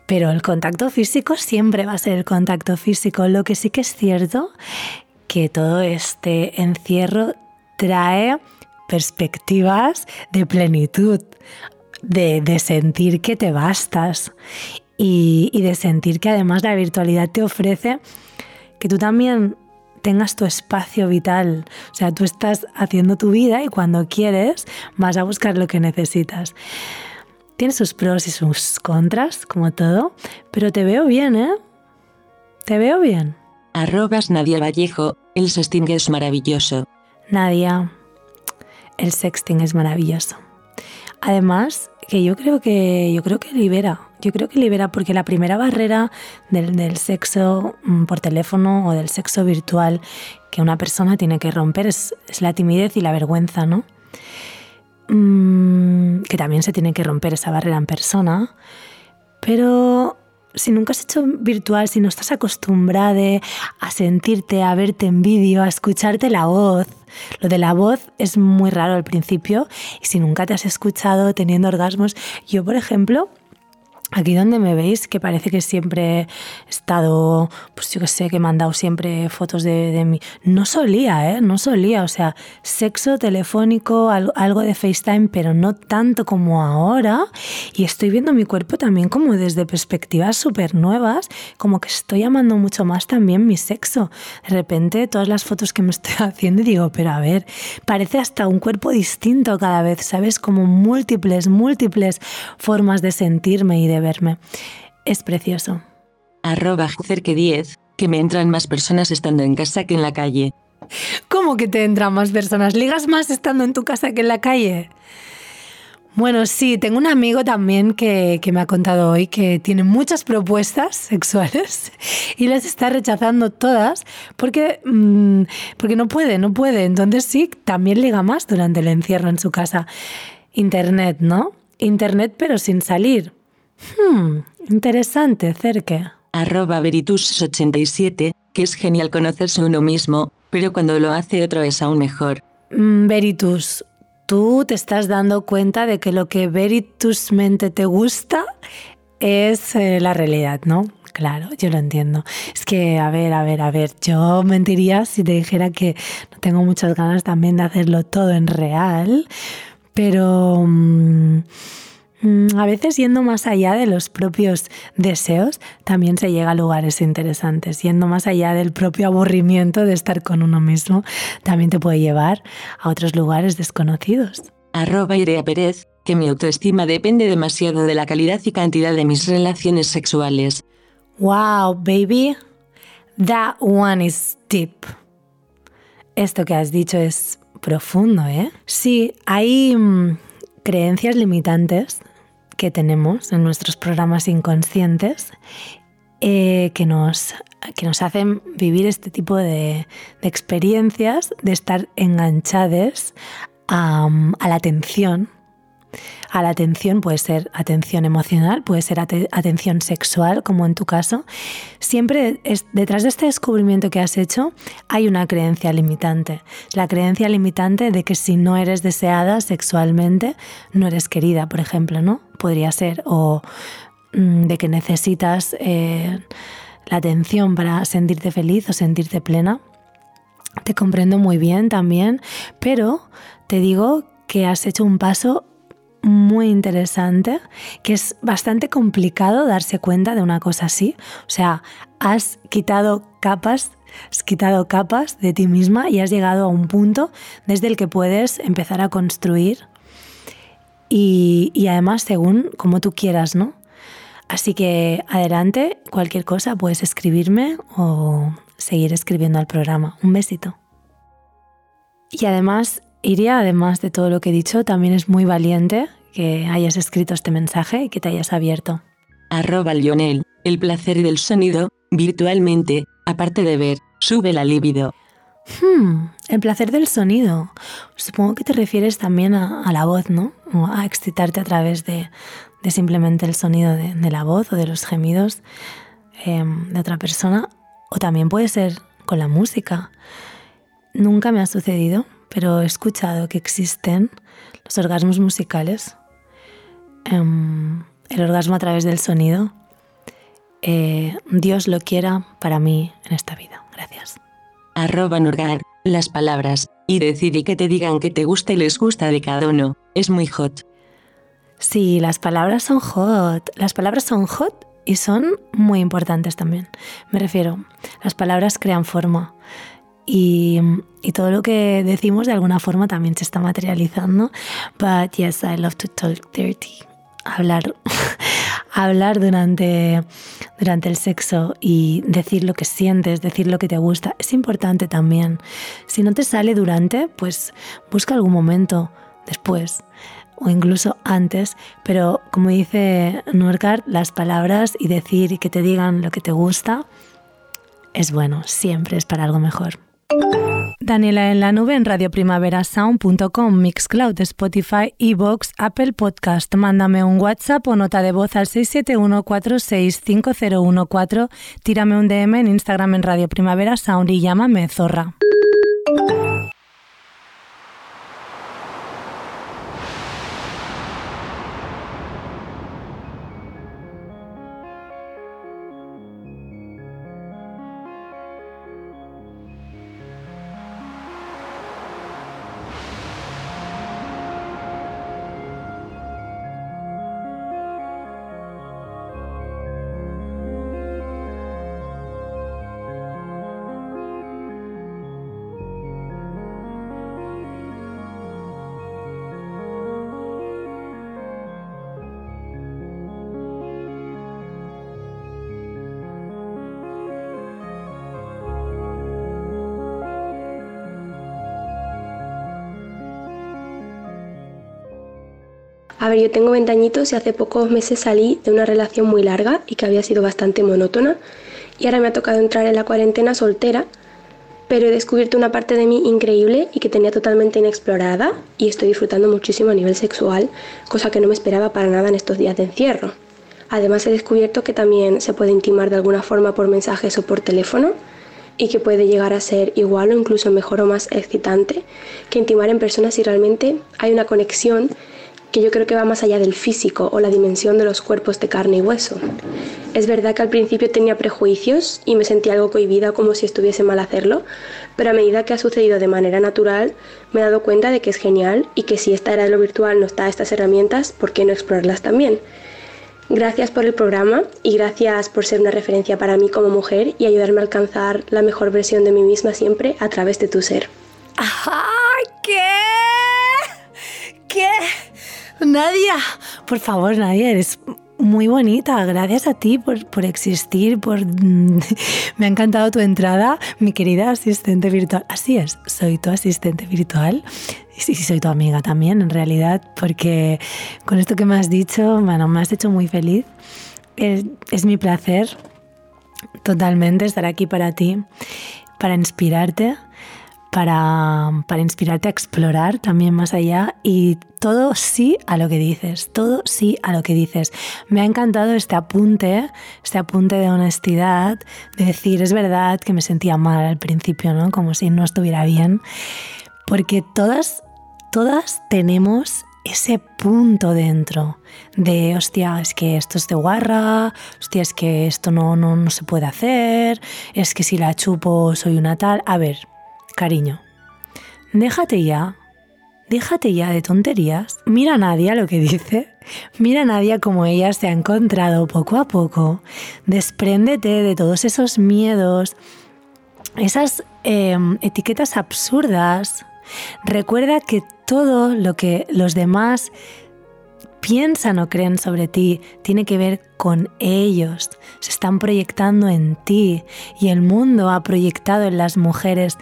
pero el contacto físico siempre va a ser el contacto físico. Lo que sí que es cierto que todo este encierro trae perspectivas de plenitud, de, sentir que te bastas y, y de sentir que además la virtualidad te ofrece que tú también tengas tu espacio vital. O sea, tú estás haciendo tu vida y cuando quieres vas a buscar lo que necesitas. Tiene sus pros y sus contras, como todo, pero te veo bien, ¿eh? Te veo bien. Arrobas Nadia Vallejo, el sexting es maravilloso. Nadia, el sexting es maravilloso. Además, que yo creo que yo creo que libera, yo creo que libera porque la primera barrera del, sexo mm, por teléfono o del sexo virtual que una persona tiene que romper es, la timidez y la vergüenza, ¿no? Mm, que también se tiene que romper esa barrera en persona, pero si nunca has hecho virtual, si no estás acostumbrada a sentirte, a verte en vídeo, a escucharte la voz, lo de la voz es muy raro al principio y si nunca te has escuchado teniendo orgasmos, yo por ejemplo, Aquí donde me veis, que parece que siempre he estado, pues yo que sé, que he mandado siempre fotos de, de mí. No solía, ¿eh? No solía. O sea, sexo telefónico, algo de FaceTime, pero no tanto como ahora. Y estoy viendo mi cuerpo también como desde perspectivas súper nuevas, como que estoy amando mucho más también mi sexo. De repente, todas las fotos que me estoy haciendo, digo, pero a ver, parece hasta un cuerpo distinto cada vez, ¿sabes? Como múltiples, múltiples formas de sentirme y de verme. Es precioso. Arroba cerque 10, que me entran más personas estando en casa que en la calle. ¿Cómo que te entran más personas? ¿Ligas más estando en tu casa que en la calle? Bueno, sí, tengo un amigo también que, que, me ha contado hoy que tiene muchas propuestas sexuales y las está rechazando todas porque, mmm, porque no puede, no puede. Entonces sí, también liga más durante el encierro en su casa. Internet, ¿no? Internet pero sin salir. Hmm, interesante, Cerque. Arroba Veritus87, que es genial conocerse uno mismo, pero cuando lo hace otro es aún mejor. Mm, Veritus, tú te estás dando cuenta de que lo que Veritus mente te gusta es eh, la realidad, ¿no? Claro, yo lo entiendo. Es que, a ver, a ver, a ver, yo mentiría si te dijera que no tengo muchas ganas también de hacerlo todo en real, pero... Mmm, a veces yendo más allá de los propios deseos, también se llega a lugares interesantes. Yendo más allá del propio aburrimiento de estar con uno mismo, también te puede llevar a otros lugares desconocidos. Arroba Irea Pérez, que mi autoestima depende demasiado de la calidad y cantidad de mis relaciones sexuales. Wow, baby, that one is deep. Esto que has dicho es profundo, ¿eh? Sí, hay mmm, creencias limitantes que tenemos en nuestros programas inconscientes eh, que, nos, que nos hacen vivir este tipo de, experiencias, de estar enganchados a, la atención a la atención, puede ser atención emocional, puede ser at atención sexual, como en tu caso. Siempre detrás de este descubrimiento que has hecho hay una creencia limitante. La creencia limitante de que si no eres deseada sexualmente, no eres querida, por ejemplo, ¿no? Podría ser. O mmm, de que necesitas eh, la atención para sentirte feliz o sentirte plena. Te comprendo muy bien también, pero te digo que has hecho un paso muy interesante, que es bastante complicado darse cuenta de una cosa así. O sea, has quitado capas, has quitado capas de ti misma y has llegado a un punto desde el que puedes empezar a construir y, además según como tú quieras, ¿no? Así que adelante, cualquier cosa puedes escribirme o seguir escribiendo al programa. Un besito. Y además Iria, además de todo lo que he dicho, también es muy valiente que hayas escrito este mensaje y que te hayas abierto. Arroba Lionel, el placer del sonido, virtualmente, aparte de ver, sube la libido. Hmm, el placer del sonido. Supongo que te refieres también a, la voz, ¿no? O a excitarte a través de, simplemente el sonido de, la voz o de los gemidos eh, de otra persona. O también puede ser con la música. Nunca me ha sucedido, pero he escuchado que existen los orgasmos musicales, um, el orgasmo a través del sonido. Eh, Dios lo quiera para mí en esta vida. Gracias. Arroba Nurgar, las palabras, y decir que te digan que te gusta y les gusta de cada uno, es muy hot. Sí, las palabras son hot. Las palabras son hot y son muy importantes también. Me refiero, las palabras crean forma y, y, todo lo que decimos de alguna forma también se está materializando. But yes, I love to talk dirty. Hablar, hablar durante, durante el sexo y decir lo que sientes, decir lo que te gusta, es importante también. Si no te sale durante, pues busca algún momento después o incluso antes, pero como dice Norgard, las palabras y decir y que te digan lo que te gusta es bueno, siempre es para algo mejor. Daniela en la nube en radioprimaverasound.com, Mixcloud, Spotify, Evox, Apple Podcast. Mándame un WhatsApp o nota de voz al 671465014. Tírame un DM en Instagram en Radio Primavera Sound y llámame Zorra. Ver, yo tengo 20 añitos y hace pocos meses salí de una relación muy larga y que había sido bastante monótona y ahora me ha tocado entrar en la cuarentena soltera, pero he descubierto una parte de mí increíble y que tenía totalmente inexplorada y estoy disfrutando muchísimo a nivel sexual, cosa que no me esperaba para nada en estos días de encierro. Además he descubierto que también se puede intimar de alguna forma por mensajes o por teléfono y que puede llegar a ser igual o incluso mejor o más excitante que intimar en personas si realmente hay una conexión que yo creo que va más allá del físico o la dimensión de los cuerpos de carne y hueso. Es verdad que al principio tenía prejuicios y me sentía algo cohibida como si estuviese mal hacerlo, pero a medida que ha sucedido de manera natural me he dado cuenta de que es genial y que si esta era de lo virtual no está estas herramientas, ¿por qué no explorarlas también? Gracias por el programa y gracias por ser una referencia para mí como mujer y ayudarme a alcanzar la mejor versión de mí misma siempre a través de tu ser. ¡Ay, qué! ¿Qué? Nadia, por favor, Nadia, eres muy bonita. Gracias a ti por, por existir, por... Me ha encantado tu entrada, mi querida asistente virtual. Así es, soy tu asistente virtual. Y sí, soy tu amiga también, en realidad, porque con esto que me has dicho, me has hecho muy feliz. Es, es mi placer totalmente estar aquí para ti, para inspirarte para, para, inspirarte a explorar también más allá y todo sí a lo que dices, todo sí a lo que dices. Me ha encantado este apunte, este apunte de honestidad, de decir, es verdad que me sentía mal al principio, ¿no? Como si no estuviera bien, porque todas, todas tenemos ese punto dentro de, hostia, es que esto es de guarra, hostia, es que esto no, no, no se puede hacer, es que si la chupo soy una tal. A ver, Cariño, déjate ya, déjate ya de tonterías. Mira a Nadia lo que dice. Mira a Nadia como ella se ha encontrado poco a poco. Despréndete de todos esos miedos, esas eh, etiquetas absurdas. Recuerda que todo lo que los demás piensan o creen sobre ti tiene que ver con ellos. Se están proyectando en ti y el mundo ha proyectado en las mujeres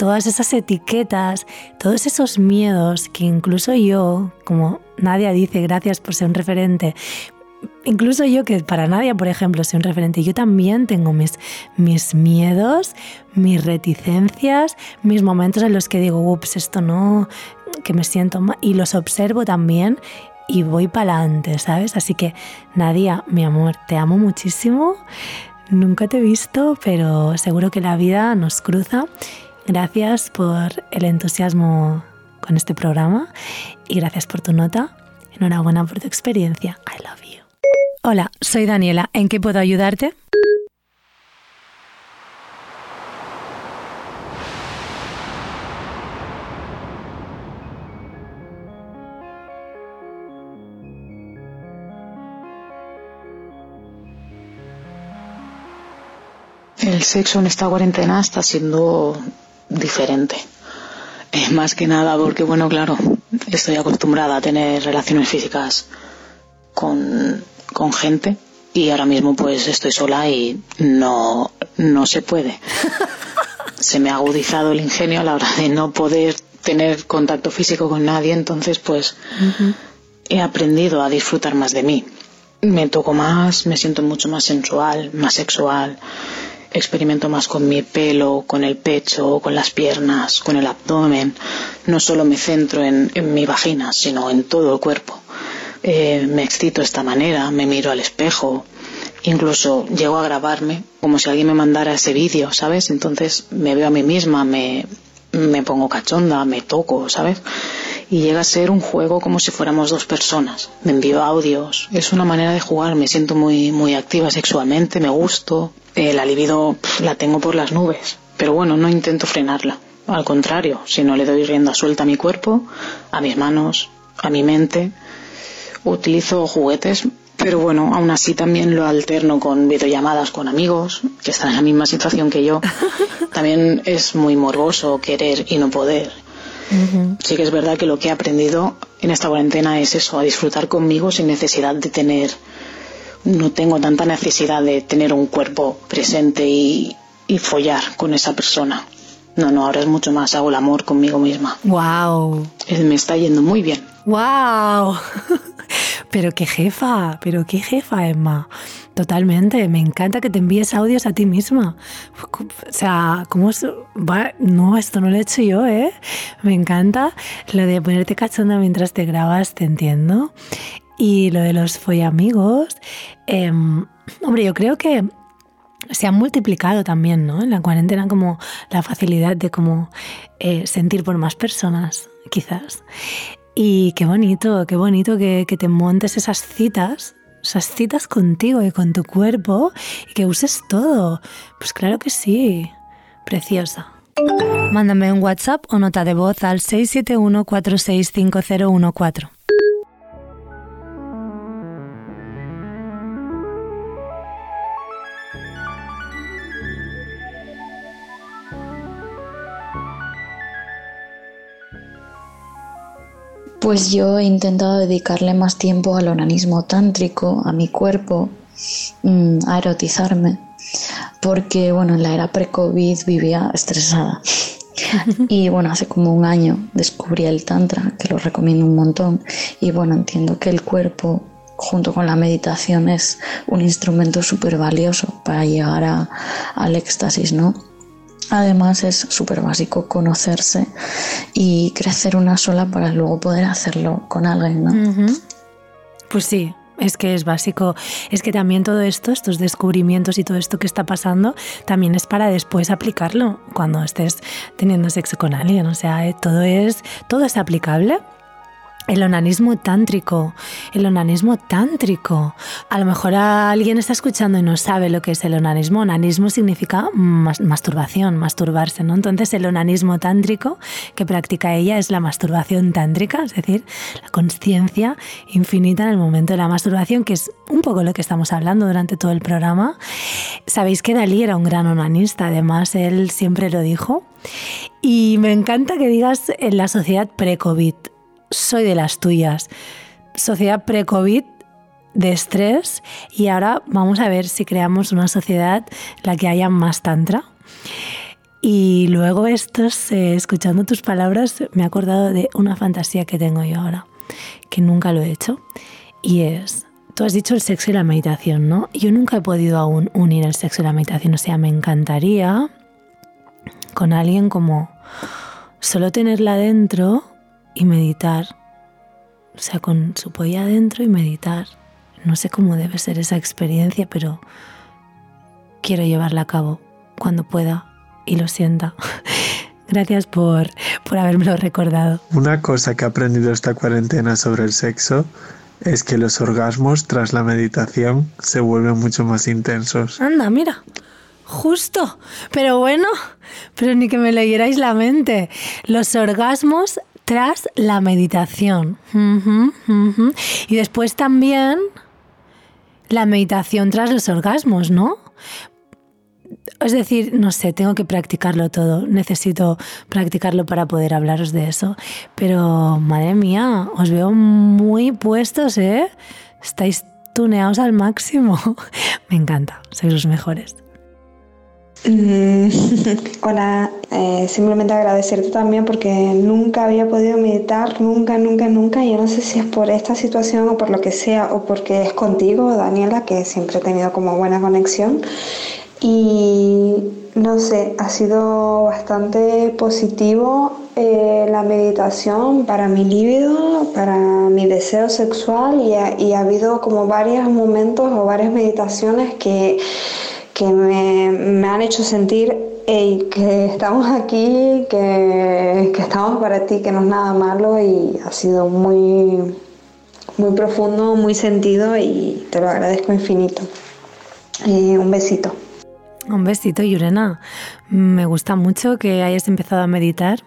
todas esas etiquetas, todos esos miedos que incluso yo, como Nadia dice, gracias por ser un referente, incluso yo que para Nadia, por ejemplo, soy un referente, yo también tengo mis, mis miedos, mis reticencias, mis momentos en los que digo, ups, esto no, que me siento mal, y los observo también y voy para adelante, ¿sabes? Así que, Nadia, mi amor, te amo muchísimo. Nunca te he visto, pero seguro que la vida nos cruza Gracias por el entusiasmo con este programa y gracias por tu nota. Enhorabuena por tu experiencia. I love you. Hola, soy Daniela. ¿En qué puedo ayudarte? El sexo en esta cuarentena está siendo diferente. es más que nada porque, bueno, claro, estoy acostumbrada a tener relaciones físicas con, con gente y ahora mismo pues estoy sola y no, no se puede. se me ha agudizado el ingenio a la hora de no poder tener contacto físico con nadie, entonces pues he aprendido a disfrutar más de mí. Me toco más, me siento mucho más sensual, más sexual, experimento más con mi pelo, con el pecho, con las piernas, con el abdomen. No solo me centro en, mi vagina, sino en todo el cuerpo. Eh, me excito de esta manera, me miro al espejo, incluso llego a grabarme como si alguien me mandara ese vídeo, ¿sabes? Entonces me veo a mí misma, me, me pongo cachonda, me toco, ¿sabes? Y llega a ser un juego como si fuéramos dos personas. Me envío audios, es una manera de jugar, me siento muy, muy activa sexualmente, me gusto, eh, la libido la tengo por las nubes, pero bueno, no intento frenarla. Al contrario, si no le doy rienda suelta a mi cuerpo, a mis manos, a mi mente, utilizo juguetes, pero bueno, aún así también lo alterno con videollamadas con amigos que están en la misma situación que yo. También es muy morboso querer y no poder. Sí que es verdad que lo que he aprendido en esta cuarentena es eso, a disfrutar conmigo sin necesidad de tener no tengo tanta necesidad de tener un cuerpo presente y, follar con esa persona. No, no, ahora es mucho más, hago el amor conmigo misma. ¡Wow! Me está yendo muy bien. ¡Wow! Pero qué jefa, pero qué jefa, Emma. Totalmente, me encanta que te envíes audios a ti misma. O sea, ¿cómo es? No, esto no lo he hecho yo, ¿eh? Me encanta lo de ponerte cachonda mientras te grabas, te entiendo. Y lo de los follamigos, eh, hombre, yo creo que se han multiplicado también, ¿no? En la cuarentena como la facilidad de como eh, sentir por más personas, quizás. Y qué bonito, qué bonito que, te montes esas citas esas citas contigo y con tu cuerpo y que uses todo. Pues claro que sí, preciosa. Mándame un WhatsApp o nota de voz al 671 465014. Pues yo he intentado dedicarle más tiempo al onanismo tántrico, a mi cuerpo, mm, a erotizarme, porque bueno, en la era pre-COVID vivía estresada. Y bueno, hace como un año descubrí el Tantra, que lo recomiendo un montón. Y bueno, entiendo que el cuerpo, junto con la meditación, es un instrumento súper valioso para llegar a, al éxtasis, ¿no? Además es súper básico conocerse y crecer una sola para luego poder hacerlo con alguien, ¿no? Pues sí, es que es básico. Es que también todo esto, estos descubrimientos y todo esto que está pasando, también es para después aplicarlo cuando estés teniendo sexo con alguien. O sea, eh, todo es, todo es aplicable el onanismo tántrico, el onanismo tántrico. A lo mejor alguien está escuchando y no sabe lo que es el onanismo. Onanismo significa masturbación, masturbarse, ¿no? Entonces el onanismo tántrico que practica ella es la masturbación tántrica, es decir, la conciencia infinita en el momento de la masturbación, que es un poco lo que estamos hablando durante todo el programa. Sabéis que Dalí era un gran onanista, además él siempre lo dijo. Y me encanta que digas en la sociedad pre-COVID soy de las tuyas. Sociedad pre-COVID de estrés y ahora vamos a ver si creamos una sociedad en la que haya más tantra. Y luego estos, eh, escuchando tus palabras, me he acordado de una fantasía que tengo yo ahora, que nunca lo he hecho, y es, tú has dicho el sexo y la meditación, ¿no? Yo nunca he podido aún unir el sexo y la meditación, o sea, me encantaría con alguien como solo tenerla dentro y meditar. O sea, con su polla adentro y meditar. No sé cómo debe ser esa experiencia, pero quiero llevarla a cabo cuando pueda y lo sienta. Gracias por, por habérmelo recordado. Una cosa que he aprendido esta cuarentena sobre el sexo es que los orgasmos tras la meditación se vuelven mucho más intensos. Anda, mira. Justo. Pero bueno, pero ni que me leyerais la mente. Los orgasmos tras la meditación. Y después también la meditación tras los orgasmos, ¿no? Es decir, no sé, tengo que practicarlo todo. Necesito practicarlo para poder hablaros de eso. Pero, madre mía, os veo muy puestos, ¿eh? Estáis tuneados al máximo. Me encanta, sois los mejores. Mm, hola, eh, simplemente agradecerte también porque nunca había podido meditar, nunca, nunca, nunca. Yo no sé si es por esta situación o por lo que sea, o porque es contigo, Daniela, que siempre he tenido como buena conexión. Y no sé, ha sido bastante positivo eh, la meditación para mi líbido, para mi deseo sexual y y ha habido como varios momentos o varias meditaciones que que me, han hecho sentir que estamos aquí, que, que, estamos para ti, que no es nada malo y ha sido muy, muy profundo, muy sentido y te lo agradezco infinito. Eh, un besito. Un besito, Yurena. Me gusta mucho que hayas empezado a meditar.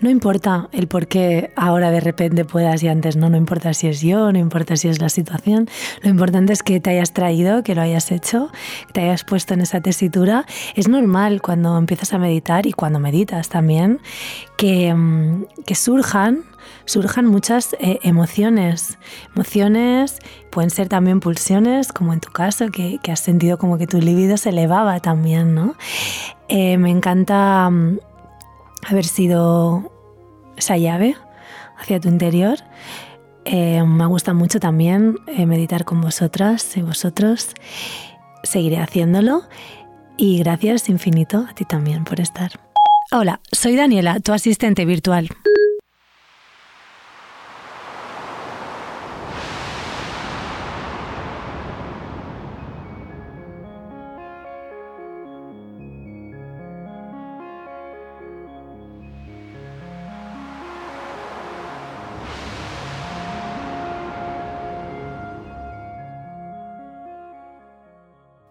No importa el por qué ahora de repente puedas y antes no, no importa si es yo, no importa si es la situación. Lo importante es que te hayas traído, que lo hayas hecho, que te hayas puesto en esa tesitura. Es normal cuando empiezas a meditar y cuando meditas también que, mm, que surjan surjan muchas eh, emociones. Emociones pueden ser también pulsiones, como en tu caso, que, has sentido como que tu libido se elevaba también, ¿no? Eh, me encanta mm, haber sido esa llave hacia tu interior. Eh, me gusta mucho también eh, meditar con vosotras y vosotros. Seguiré haciéndolo y gracias infinito a ti también por estar. Hola, soy Daniela, tu asistente virtual.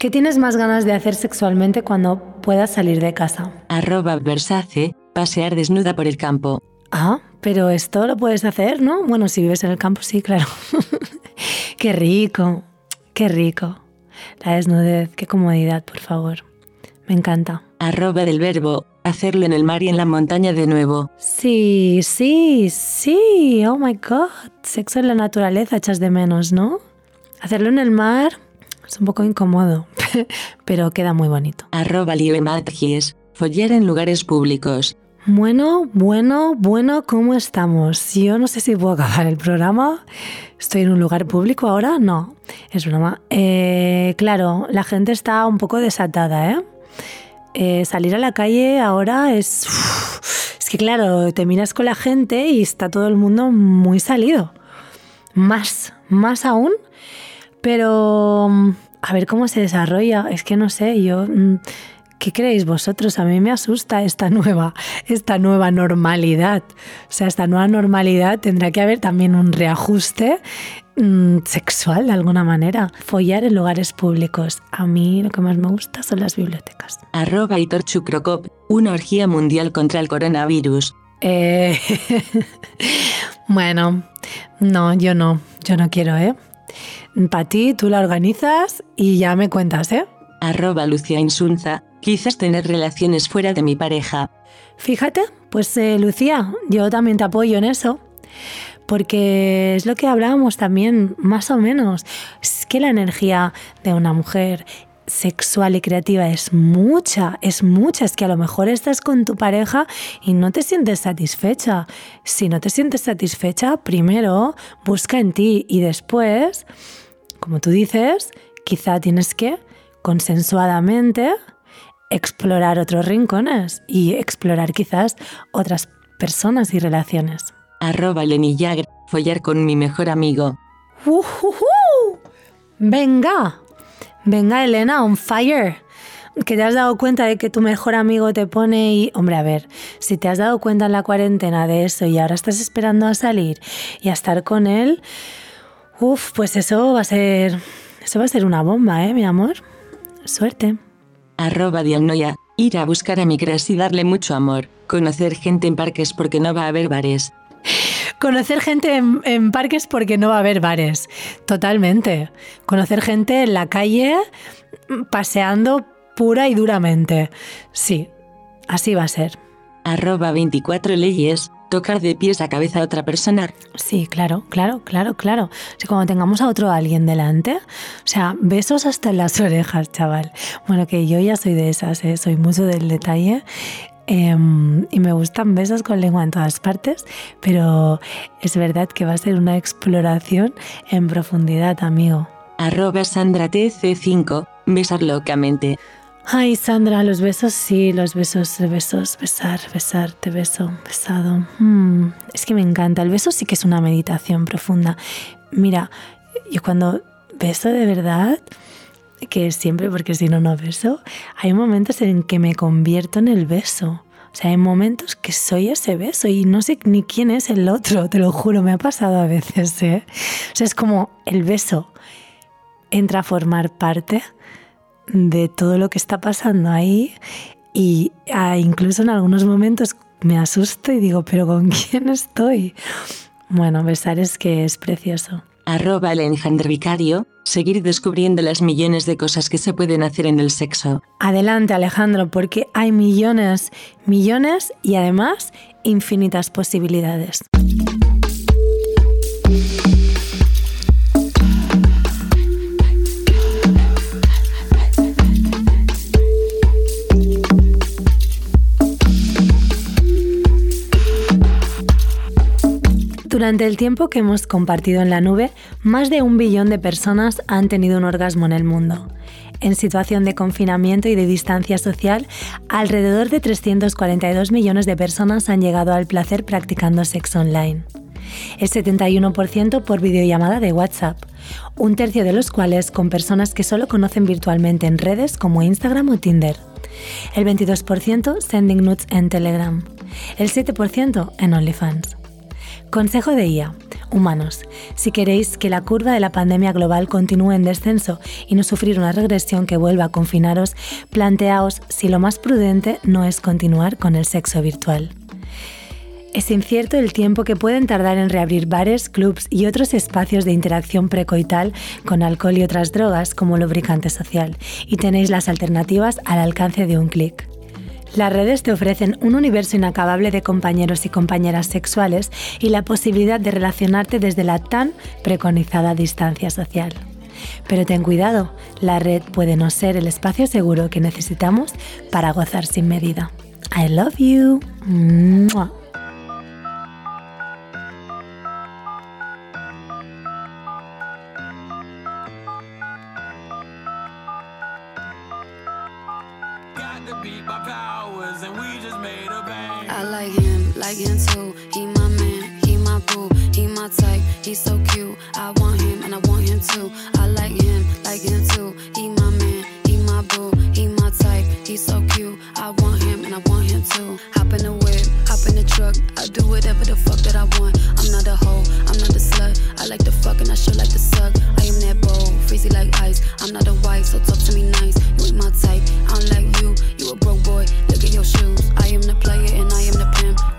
¿Qué tienes más ganas de hacer sexualmente cuando puedas salir de casa? Arroba Versace, pasear desnuda por el campo. Ah, pero esto lo puedes hacer, ¿no? Bueno, si vives en el campo, sí, claro. qué rico, qué rico. La desnudez, qué comodidad, por favor. Me encanta. Arroba del verbo, hacerlo en el mar y en la montaña de nuevo. Sí, sí, sí. Oh my god. Sexo en la naturaleza echas de menos, ¿no? Hacerlo en el mar es un poco incómodo, pero queda muy bonito. Arroba Matgies, follar en lugares públicos. Bueno, bueno, bueno, ¿cómo estamos? Yo no sé si puedo acabar el programa. ¿Estoy en un lugar público ahora? No, es broma. Eh, claro, la gente está un poco desatada, ¿eh? eh salir a la calle ahora es... es que claro, te miras con la gente y está todo el mundo muy salido. Más, más aún pero a ver cómo se desarrolla. Es que no sé, yo. Mm, ¿Qué creéis vosotros? A mí me asusta esta nueva, esta nueva normalidad. O sea, esta nueva normalidad tendrá que haber también un reajuste mm, sexual de alguna manera. Follar en lugares públicos. A mí lo que más me gusta son las bibliotecas. Arroba y una orgía mundial contra el coronavirus. Eh, bueno, no, yo no, yo no quiero, ¿eh? Para ti, tú la organizas y ya me cuentas, ¿eh? Arroba Lucia Insunza, quizás tener relaciones fuera de mi pareja. Fíjate, pues eh, Lucía, yo también te apoyo en eso. Porque es lo que hablábamos también, más o menos. Es que la energía de una mujer sexual y creativa es mucha, es mucha. Es que a lo mejor estás con tu pareja y no te sientes satisfecha. Si no te sientes satisfecha, primero busca en ti y después, como tú dices, quizá tienes que consensuadamente explorar otros rincones y explorar quizás otras personas y relaciones. Arroba Lenny follar con mi mejor amigo. Uh, Venga, Venga, Elena, on fire. Que te has dado cuenta de que tu mejor amigo te pone y, hombre, a ver, si te has dado cuenta en la cuarentena de eso y ahora estás esperando a salir y a estar con él, uff, pues eso va a ser, eso va a ser una bomba, ¿eh, mi amor? Suerte. Arroba Diagnoya, ir a buscar a mi y darle mucho amor, conocer gente en parques porque no va a haber bares, Conocer gente en, parques porque no va a haber bares. Totalmente. Conocer gente en la calle paseando pura y duramente. Sí, así va a ser. Arroba 24 leyes. Tocar de pies a cabeza a otra persona. Sí, claro, claro, claro, claro. Si cuando tengamos a otro alguien delante, o sea, besos hasta en las orejas, chaval. Bueno, que yo ya soy de esas, ¿eh? soy mucho del detalle Em, y me gustan besos con lengua en todas partes, pero es verdad que va a ser una exploración en profundidad, amigo. Arroba Sandra TC5, besar locamente. Ay, Sandra, los besos sí, los besos, besos, besar, besar, te beso, besado. Mm, es que me encanta. El beso sí que es una meditación profunda. Mira, yo cuando beso de verdad, que siempre, porque si no, no beso, hay momentos en que me convierto en el beso. O sea, hay momentos que soy ese beso y no sé ni quién es el otro, te lo juro, me ha pasado a veces. ¿eh? O sea, es como el beso entra a formar parte de todo lo que está pasando ahí y ah, incluso en algunos momentos me asusto y digo, pero ¿con quién estoy? Bueno, besar es que es precioso arroba el seguir descubriendo las millones de cosas que se pueden hacer en el sexo. Adelante Alejandro, porque hay millones, millones y además infinitas posibilidades. Durante el tiempo que hemos compartido en la nube, más de un billón de personas han tenido un orgasmo en el mundo. En situación de confinamiento y de distancia social, alrededor de 342 millones de personas han llegado al placer practicando sexo online. El 71% por videollamada de WhatsApp, un tercio de los cuales con personas que solo conocen virtualmente en redes como Instagram o Tinder. El 22% sending nudes en Telegram. El 7% en OnlyFans. Consejo de IA. Humanos, si queréis que la curva de la pandemia global continúe en descenso y no sufrir una regresión que vuelva a confinaros, planteaos si lo más prudente no es continuar con el sexo virtual. Es incierto el tiempo que pueden tardar en reabrir bares, clubs y otros espacios de interacción precoital con alcohol y otras drogas como lubricante social, y tenéis las alternativas al alcance de un clic. Las redes te ofrecen un universo inacabable de compañeros y compañeras sexuales y la posibilidad de relacionarte desde la tan preconizada distancia social. Pero ten cuidado, la red puede no ser el espacio seguro que necesitamos para gozar sin medida. I love you. I like him, like him too. He my man, he my boo, he my type. He's so cute. I want him and I want him too. I like him, like him too. He my man, he my boo, he my. He's so cute. I want him and I want him too. Hop in the whip, hop in the truck. I do whatever the fuck that I want. I'm not a hoe, I'm not a slut. I like the fuck and I sure like to suck. I am that bold, freezy like ice. I'm not a wife, so talk to me nice. You ain't my type. I don't like you. You a broke boy. Look at your shoes. I am the player and I am the pimp.